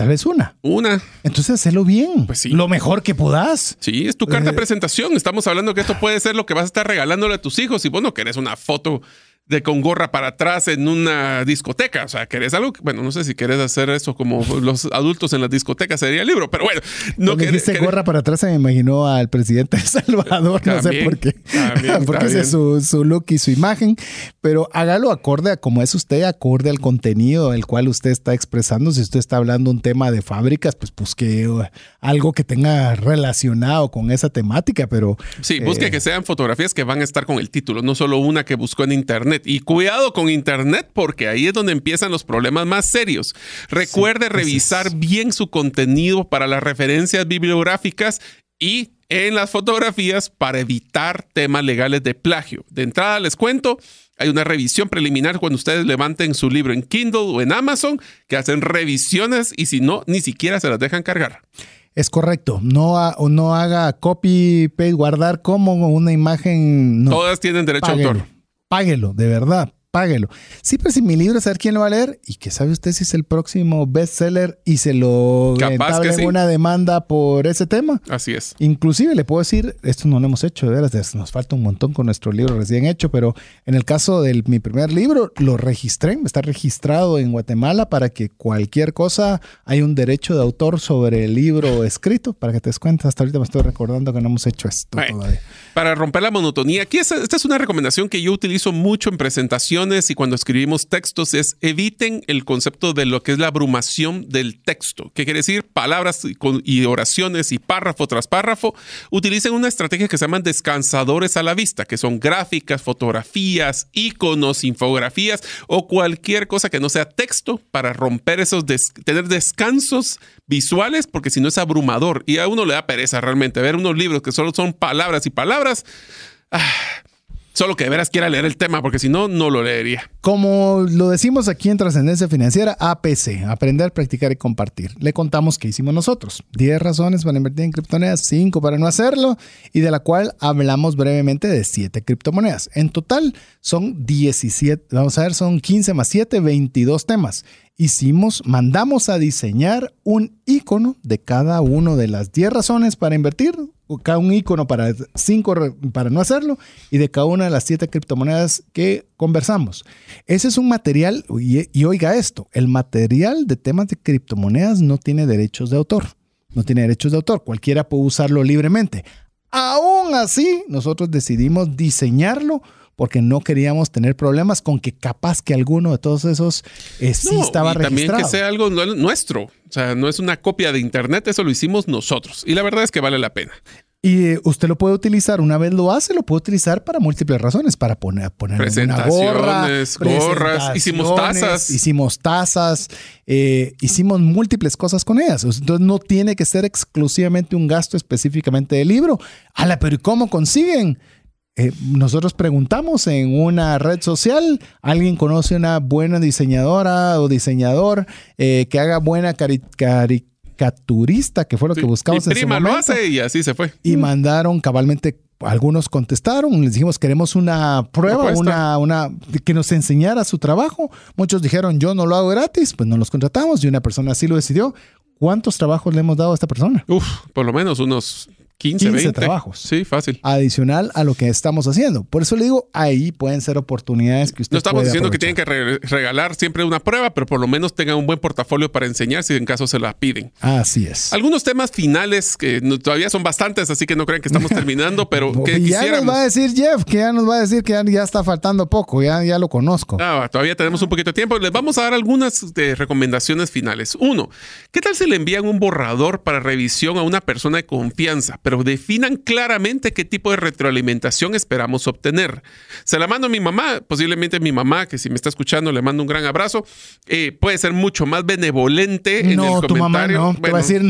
Tal vez una. Una. Entonces, hazlo bien. Pues sí. Lo mejor que puedas. Sí, es tu carta de eh, presentación. Estamos hablando que esto puede ser lo que vas a estar regalándole a tus hijos. Y bueno, querés una foto de con gorra para atrás en una discoteca. O sea, querés algo, bueno, no sé si querés hacer eso como los adultos en las discotecas sería el libro, pero bueno. No que dice gorra para atrás se me imaginó al presidente de Salvador, no sé por qué. Porque ese es su, su, look y su imagen, pero hágalo acorde a como es usted, acorde al contenido el cual usted está expresando. Si usted está hablando un tema de fábricas, pues busque uh, algo que tenga relacionado con esa temática, pero... Sí, busque eh, que sean fotografías que van a estar con el título, no solo una que buscó en internet. Y cuidado con Internet porque ahí es donde empiezan los problemas más serios. Recuerde revisar bien su contenido para las referencias bibliográficas y en las fotografías para evitar temas legales de plagio. De entrada les cuento, hay una revisión preliminar cuando ustedes levanten su libro en Kindle o en Amazon, que hacen revisiones y si no, ni siquiera se las dejan cargar. Es correcto. No, no haga copy, paste, guardar como una imagen. Todas tienen derecho a autor páguelo, de verdad, páguelo. Sí, pero si mi libro es saber quién lo va a leer y que sabe usted si es el próximo bestseller y se lo Capaz que una demanda por ese tema. Así es. Inclusive le puedo decir, esto no lo hemos hecho, de veras, nos falta un montón con nuestro libro recién hecho, pero en el caso de mi primer libro, lo registré, está registrado en Guatemala para que cualquier cosa hay un derecho de autor sobre el libro escrito, para que te des cuenta. Hasta ahorita me estoy recordando que no hemos hecho esto todavía. Para romper la monotonía, aquí esta es una recomendación que yo utilizo mucho en presentación y cuando escribimos textos es eviten el concepto de lo que es la abrumación del texto, que quiere decir palabras y oraciones y párrafo tras párrafo. Utilicen una estrategia que se llaman descansadores a la vista, que son gráficas, fotografías, iconos, infografías o cualquier cosa que no sea texto para romper esos, tener descansos visuales, porque si no es abrumador y a uno le da pereza realmente ver unos libros que solo son palabras y palabras. Ah, Solo que de veras quiera leer el tema, porque si no, no lo leería. Como lo decimos aquí en Trascendencia Financiera, APC, aprender, practicar y compartir. Le contamos qué hicimos nosotros. 10 razones para invertir en criptomonedas, 5 para no hacerlo, y de la cual hablamos brevemente de 7 criptomonedas. En total son 17, vamos a ver, son 15 más 7, 22 temas. Hicimos, mandamos a diseñar un icono de cada uno de las 10 razones para invertir un icono para cinco para no hacerlo y de cada una de las siete criptomonedas que conversamos. Ese es un material, y, oiga esto, el material de temas de criptomonedas no tiene derechos de autor. No tiene derechos de autor, cualquiera puede usarlo libremente. Aún así, nosotros decidimos diseñarlo porque no queríamos tener problemas con que capaz que alguno de todos esos eh, sí estaba y También que sea algo nuestro. O sea, no es una copia de internet, eso lo hicimos nosotros. Y la verdad es que vale la pena. Y eh, usted lo puede utilizar, una vez lo hace, lo puede utilizar para múltiples razones, para poner, poner una gorra, gorras, hicimos tazas. Hicimos tazas, eh, hicimos múltiples cosas con ellas. Entonces no tiene que ser exclusivamente un gasto específicamente del libro. Ala, pero ¿cómo consiguen? Eh, nosotros preguntamos en una red social, ¿alguien conoce una buena diseñadora o diseñador eh, que haga buena caricaturista, que fue lo que buscamos en prima lo hace y así se fue. Y mandaron cabalmente algunos contestaron, les dijimos queremos una prueba, una, una, que nos enseñara su trabajo. Muchos dijeron yo no lo hago gratis, pues no los contratamos y una persona así lo decidió. ¿Cuántos trabajos le hemos dado a esta persona? Uf, por lo menos unos 15, 20. trabajos. Sí, fácil. Adicional a lo que estamos haciendo. Por eso le digo, ahí pueden ser oportunidades que usted No estamos diciendo que tienen que regalar siempre una prueba, pero por lo menos tengan un buen portafolio para enseñar si en caso se la piden. Así es. Algunos temas finales que todavía son bastantes, así que no crean que estamos terminando, pero que ya nos va a decir Jeff, que ya nos va a decir que ya, está faltando poco, ya, ya lo conozco. Ah, todavía tenemos un poquito de tiempo. Les vamos a dar algunas de recomendaciones finales. Uno, ¿qué tal si le envían un borrador para revisión a una persona de confianza, pero definan claramente qué tipo de retroalimentación esperamos obtener. Se la mando a mi mamá, posiblemente mi mamá, que si me está escuchando le mando un gran abrazo, eh, puede ser mucho más benevolente en el tu Mamá no, te va a decir,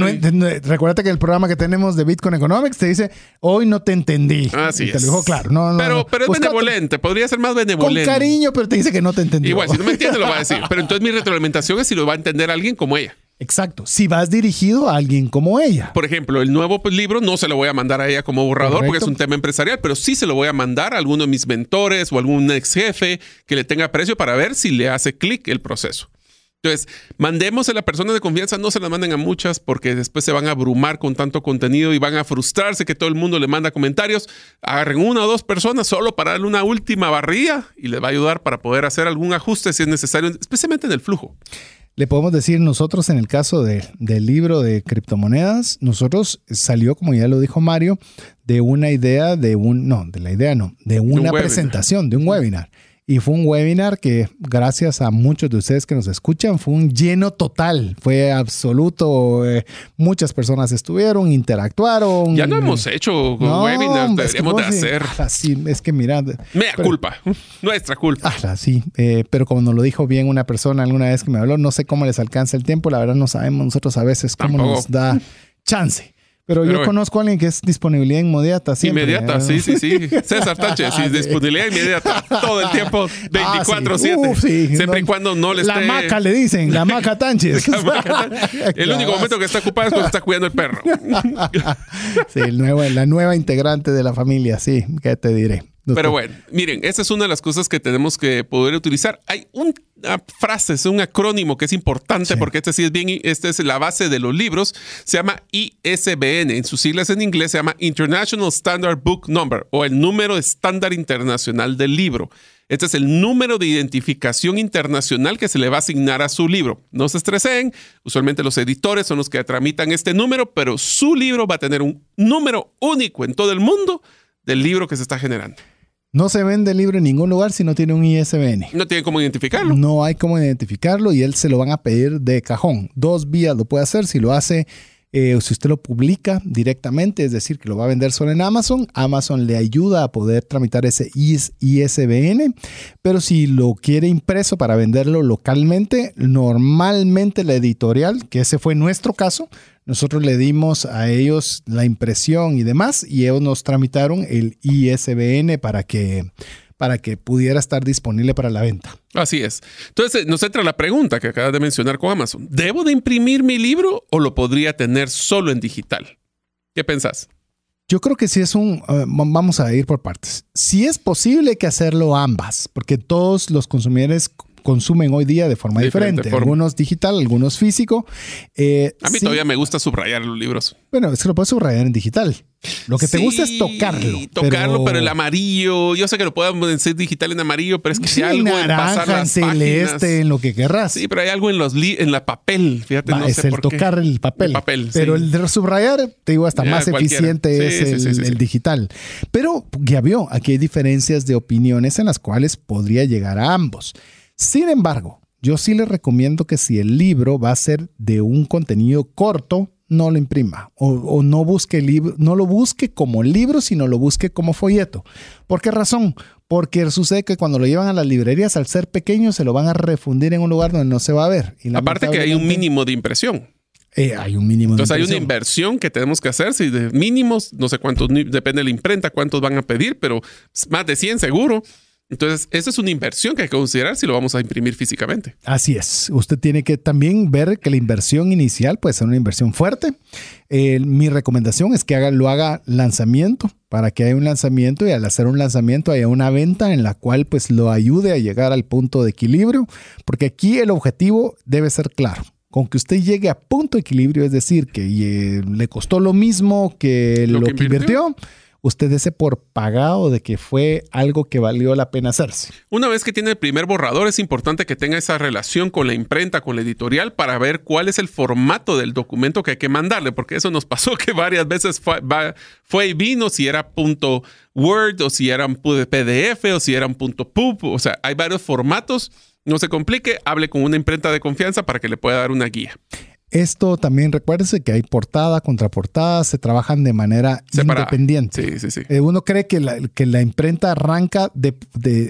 recuérdate que el programa que tenemos de Bitcoin Economics te dice, hoy no te entendí. Así Te lo dijo claro. No, pero, pero es benevolente, podría ser más benevolente. Con cariño, pero te dice que no te entendí. Igual, si no me entiende lo va a decir. Pero entonces mi retroalimentación es si lo va a entender alguien como ella. Exacto. Si vas dirigido a alguien como ella. Por ejemplo, el nuevo libro no se lo voy a mandar a ella como borrador porque es un tema empresarial, pero sí se lo voy a mandar a alguno de mis mentores o algún ex jefe que le tenga precio para ver si le hace clic el proceso. Entonces, mandemos a la persona de confianza, no se la manden a muchas porque después se van a abrumar con tanto contenido y van a frustrarse que todo el mundo le manda comentarios. Agarren una o dos personas solo para darle una última barría y les va a ayudar para poder hacer algún ajuste si es necesario, especialmente en el flujo. Le podemos decir nosotros en el caso de, del libro de criptomonedas, nosotros salió, como ya lo dijo Mario, de una idea de un, no, de la idea no, de una presentación, de un webinar. Y fue un webinar que, gracias a muchos de ustedes que nos escuchan, fue un lleno total. Fue absoluto. Eh, muchas personas estuvieron, interactuaron. Ya no hemos hecho webinars, deberíamos de hacer. sí, es que mira. Mea culpa, nuestra culpa. sí, eh, pero como nos lo dijo bien una persona alguna vez que me habló, no sé cómo les alcanza el tiempo, la verdad no sabemos nosotros a veces cómo nos da chance. Pero, yo conozco a alguien que es disponibilidad inmediata. Inmediata, sí, sí, sí. César Tánchez, sí, disponibilidad inmediata. Todo el tiempo, 24-7. Ah, siempre y cuando no le esté... La maca le dicen, la maca Tánchez. el único momento que está ocupado es cuando está cuidando el perro. sí, la nueva integrante de la familia, sí, ¿qué te diré? Pero bueno, miren, esa es una de las cosas que tenemos que poder utilizar. Hay una frase, es un acrónimo que es importante porque este sí es bien, esta es la base de los libros. Se llama ISBN. En sus siglas en inglés se llama International Standard Book Number o el número estándar internacional del libro. Este es el número de identificación internacional que se le va a asignar a su libro. No se estresen, usualmente los editores son los que tramitan este número, pero su libro va a tener un número único en todo el mundo del libro que se está generando. No se vende el libro en ningún lugar si no tiene un ISBN. No tiene cómo identificarlo. No hay cómo identificarlo y él se lo van a pedir de cajón. Dos vías lo puede hacer. Si lo hace, eh, si usted lo publica directamente, es decir, que lo va a vender solo en Amazon, Amazon le ayuda a poder tramitar ese ISBN. Pero si lo quiere impreso para venderlo localmente, normalmente la editorial, que ese fue nuestro caso, nosotros le dimos a ellos la impresión y demás y ellos nos tramitaron el ISBN para que para que pudiera estar disponible para la venta. Así es. Entonces nos entra la pregunta que acabas de mencionar con Amazon. ¿Debo de imprimir mi libro o lo podría tener solo en digital? ¿Qué pensás? Yo creo que si es un, eh, vamos a ir por partes. Si es posible que hacerlo ambas, porque todos los consumidores consumen hoy día de forma diferente. Algunos digital, algunos físico. Eh, a mí todavía me gusta subrayar los libros. Bueno, es que lo puedes subrayar en digital. Lo que te gusta es tocarlo. Tocarlo, pero... el amarillo. Yo sé que lo puedo ser digital en amarillo, pero es que si hay algo en pasar las en celeste, en lo que querrás. Sí, pero hay algo en los en la papel. Fíjate, no es el tocar el papel. pero el de subrayar, te digo, hasta más eficiente es el, el digital. Pero ya vio, aquí hay diferencias de opiniones en las cuales podría llegar a ambos. Sin embargo, yo sí le recomiendo que si el libro va a ser de un contenido corto, no lo imprima o, no busque libro, no lo busque como libro, sino lo busque como folleto. ¿Por qué razón? Porque sucede que cuando lo llevan a las librerías, al ser pequeño, se lo van a refundir en un lugar donde no se va a ver. Aparte que hay un mínimo de impresión. Eh, hay un mínimo Entonces hay una inversión que tenemos que hacer, si de mínimos, no sé cuántos, depende de la imprenta, cuántos van a pedir, pero más de 100 seguro. Entonces, esa es una inversión que hay que considerar si lo vamos a imprimir físicamente. Así es. Usted tiene que también ver que la inversión inicial puede ser una inversión fuerte. mi recomendación es que haga, lo haga lanzamiento para que haya un lanzamiento y al hacer un lanzamiento haya una venta en la cual pues lo ayude a llegar al punto de equilibrio, porque aquí el objetivo debe ser claro. Con que usted llegue a punto de equilibrio, es decir, que eh, le costó lo mismo que lo, que invirtió usted ese por pagado de que fue algo que valió la pena hacerse. Una vez que tiene el primer borrador, es importante que tenga esa relación con la imprenta, con la editorial, para ver cuál es el formato del documento que hay que mandarle, porque eso nos pasó que varias veces fue, y vino si era punto Word o si era un PDF o si era un punto PUB, o sea, hay varios formatos. No se complique, hable con una imprenta de confianza para que le pueda dar una guía. Esto también recuérdese que hay portada, contraportada, se trabajan de manera independiente. Sí, sí, sí. Eh, uno cree que la, que la imprenta arranca de,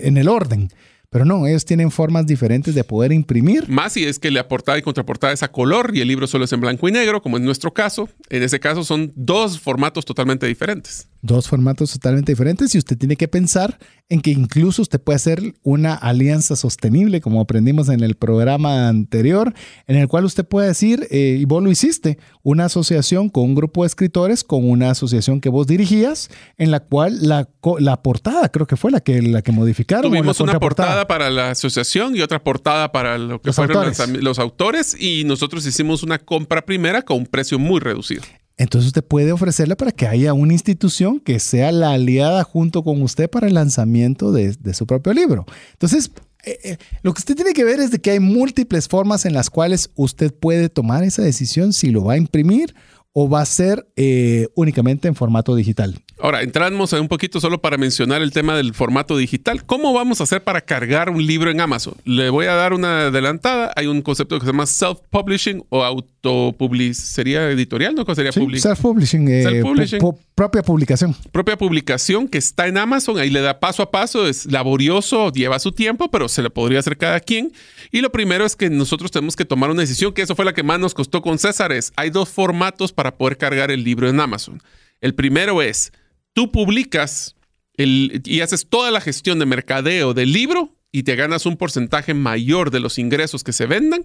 en el orden. Pero no, ellos tienen formas diferentes de poder imprimir. Más si es que la portada y contraportada es a color y el libro solo es en blanco y negro, como en nuestro caso. En ese caso son dos formatos totalmente diferentes. Dos formatos totalmente diferentes y usted tiene que pensar en que incluso usted puede hacer una alianza sostenible, como aprendimos en el programa anterior, en el cual usted puede decir, eh, y vos lo hiciste, una asociación con un grupo de escritores, con una asociación que vos dirigías, en la cual la, la portada creo que fue la que, la que modificaron. Tuvimos una portada para la asociación y otra portada para lo que fueron los autores y nosotros hicimos una compra primera con un precio muy reducido. Entonces usted puede ofrecerle para que haya una institución que sea la aliada junto con usted para el lanzamiento de, su propio libro. Entonces, eh, eh, lo que usted tiene que ver es de que hay múltiples formas en las cuales usted puede tomar esa decisión si lo va a imprimir o va a ser eh, únicamente en formato digital. Ahora, entramos un poquito solo para mencionar el tema del formato digital. ¿Cómo vamos a hacer para cargar un libro en Amazon? Le voy a dar una adelantada. Hay un concepto que se llama self-publishing o autopublic. ¿Sería editorial? ¿No? sería sí, Self-publishing. Eh, propia publicación. Propia publicación que está en Amazon. Ahí le da paso a paso. Es laborioso, lleva su tiempo, pero se le podría hacer cada quien. Y lo primero es que nosotros tenemos que tomar una decisión, que eso fue la que más nos costó con César. Es, hay dos formatos para poder cargar el libro en Amazon. El primero es tú publicas y haces toda la gestión de mercadeo del libro y te ganas un porcentaje mayor de los ingresos que se vendan,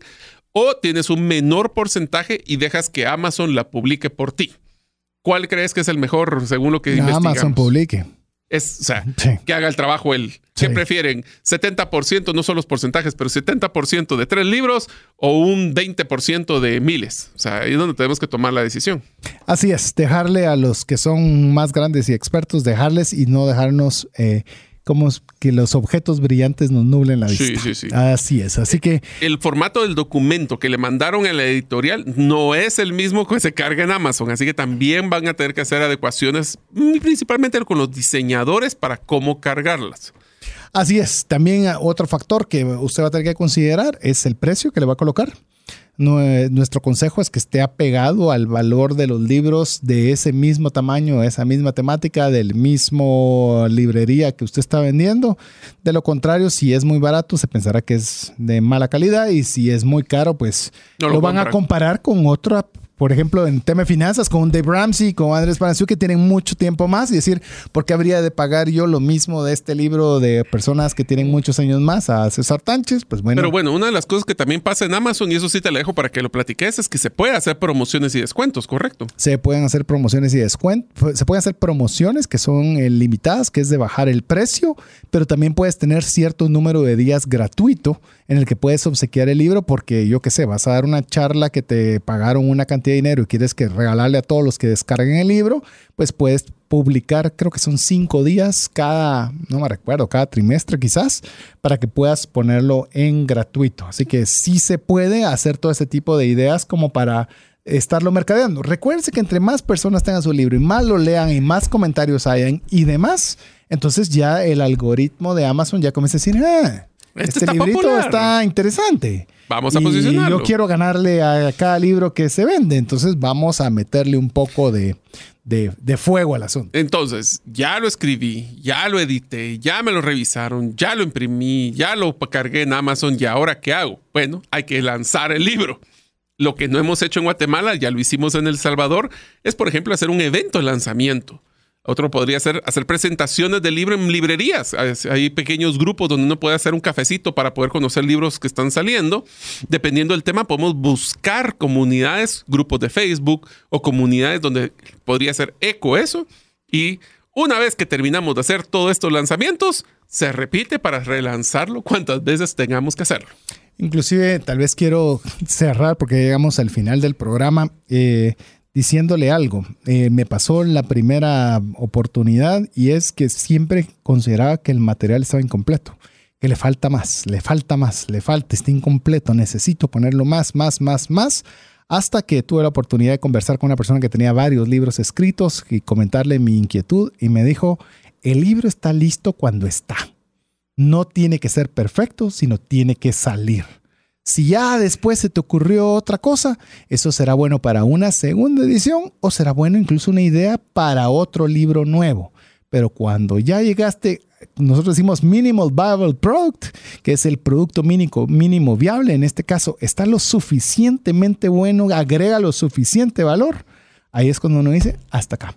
o tienes un menor porcentaje y dejas que Amazon la publique por ti. ¿Cuál crees que es el mejor según lo que que Amazon publique. Es, o sea, que haga el trabajo él. ¿Qué prefieren? ¿70%, no son los porcentajes, pero 70% de tres libros o un 20% de miles? O sea, ahí es donde tenemos que tomar la decisión. Así es, dejarle a los que son más grandes y expertos, dejarles y no dejarnos eh, como que los objetos brillantes nos nublen la vista. Sí, sí, sí. Así es. Así que. El formato del documento que le mandaron a la editorial no es el mismo que se carga en Amazon. Así que también van a tener que hacer adecuaciones, mm, principalmente con los diseñadores, para cómo cargarlas. Así es. También otro factor que usted va a tener que considerar es el precio que le va a colocar nuestro consejo es que esté apegado al valor de los libros de ese mismo tamaño, esa misma temática, del mismo librería que usted está vendiendo. De lo contrario, si es muy barato, se pensará que es de mala calidad y si es muy caro, pues lo, van a comparar con otra por ejemplo, en tema de finanzas, con Dave Ramsey, con Andrés Panaciú, que tienen mucho tiempo más, y decir, ¿por qué habría de pagar yo lo mismo de este libro de personas que tienen muchos años más a César Tánchez? Pues bueno. Pero bueno, una de las cosas que también pasa en Amazon, y eso sí te lo dejo para que lo platiques, es que se puede hacer promociones y descuentos, ¿correcto? Se pueden hacer promociones y descuentos. Se pueden hacer promociones que son eh, limitadas, que es de bajar el precio, pero también puedes tener cierto número de días gratuito en el que puedes obsequiar el libro porque yo qué sé, vas a dar una charla que te pagaron una cantidad de dinero y quieres que regalarle a todos los que descarguen el libro, pues puedes publicar, creo que son cinco días cada, no me recuerdo, cada trimestre quizás, para que puedas ponerlo en gratuito. Así que sí se puede hacer todo ese tipo de ideas como para estarlo mercadeando. Recuérdense que entre más personas tengan su libro y más lo lean y más comentarios hayan y demás, entonces ya el algoritmo de Amazon ya comienza a decir, ah, este, librito está interesante. Vamos a posicionarlo. Yo quiero ganarle a cada libro que se vende, entonces vamos a meterle un poco de, de, fuego al asunto. Entonces, ya lo escribí, ya lo edité, ya me lo revisaron, ya lo imprimí, ya lo cargué en Amazon y ahora ¿qué hago? Bueno, hay que lanzar el libro. Lo que no hemos hecho en Guatemala, ya lo hicimos en El Salvador, es por ejemplo hacer un evento de lanzamiento. Otro podría ser hacer presentaciones de libro en librerías. Hay pequeños grupos donde uno puede hacer un cafecito para poder conocer libros que están saliendo. Dependiendo del tema, podemos buscar comunidades, grupos de Facebook o comunidades donde podría ser eco eso. Y una vez que terminamos de hacer todos estos lanzamientos, se repite para relanzarlo cuantas veces tengamos que hacerlo. Inclusive, tal vez quiero cerrar porque llegamos al final del programa. Eh, diciéndole algo. Eh, me pasó la primera oportunidad y es que siempre consideraba que el material estaba incompleto, que le falta más, le falta más, le falta, está incompleto, necesito ponerlo más, más, más, más, hasta que tuve la oportunidad de conversar con una persona que tenía varios libros escritos y comentarle mi inquietud y me dijo, el libro está listo cuando está. No tiene que ser perfecto, sino tiene que salir. Si ya después se te ocurrió otra cosa, eso será bueno para una segunda edición o será bueno incluso una idea para otro libro nuevo. Pero cuando ya llegaste, nosotros decimos minimal viable product, que es el producto mínimo, mínimo viable, en este caso está lo suficientemente bueno, agrega lo suficiente valor, ahí es cuando uno dice hasta acá.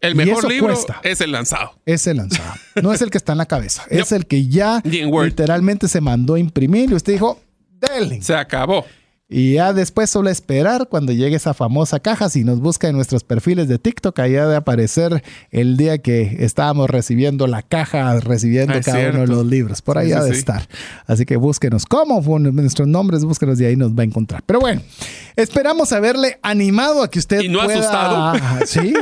El mejor libro es el lanzado. Es el lanzado. No es el que está en la cabeza. Es el que ya literalmente se mandó a imprimir y usted dijo, Se acabó. Y ya después solo esperar cuando llegue esa famosa caja. Si nos busca en nuestros perfiles de TikTok, ha de aparecer el día que estábamos recibiendo la caja, recibiendo ah, cada uno de los libros. Por ahí ha de estar. Así que búsquenos cómo nuestros nombres, búsquenos y ahí nos va a encontrar. Pero bueno, esperamos haberle animado a que usted. Y no pueda... asustado. Sí,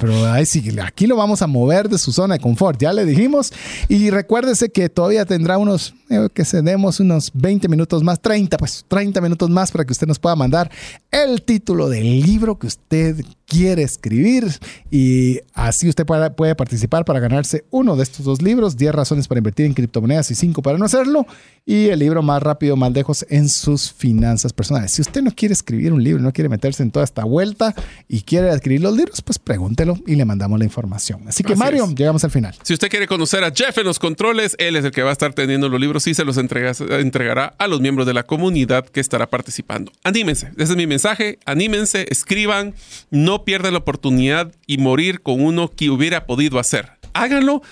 pero ahí sí, aquí lo vamos a mover de su zona de confort. Ya le dijimos. Y recuérdese que todavía tendrá unos, eh, que se demos unos 20 minutos más, 30, pues 30 minutos más para que usted nos pueda mandar el título del libro que usted quiere escribir y así usted puede, puede participar para ganarse uno de estos dos libros, 10 razones para invertir en criptomonedas y 5 para no hacerlo y el libro más rápido, más lejos en sus finanzas personales. Si usted no quiere escribir un libro, no quiere meterse en toda esta vuelta y quiere adquirir los libros, pues pregúntelo y le mandamos la información. Así que Mario, llegamos al final. Si usted quiere conocer a Jeff en los controles, él es el que va a estar teniendo los libros y se los entregará a los miembros de la comunidad que estará participando. Anímense, ese es mi mensaje, anímense, escriban, no pierda la oportunidad y morir con uno que hubiera podido hacer. Háganlo.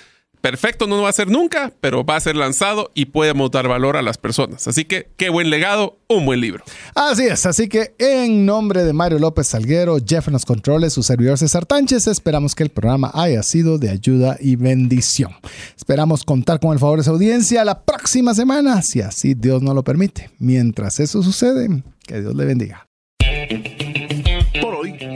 Perfecto no va a ser nunca, pero va a ser lanzado y podemos dar valor a las personas. Así que qué buen legado, un buen libro. Así es, así que en nombre de Mario López Salguero, Jeff en los controles, su servidor César Tánchez, esperamos que el programa haya sido de ayuda y bendición. Esperamos contar con el favor de su audiencia la próxima semana, si así Dios nos lo permite. Mientras eso sucede, que Dios le bendiga.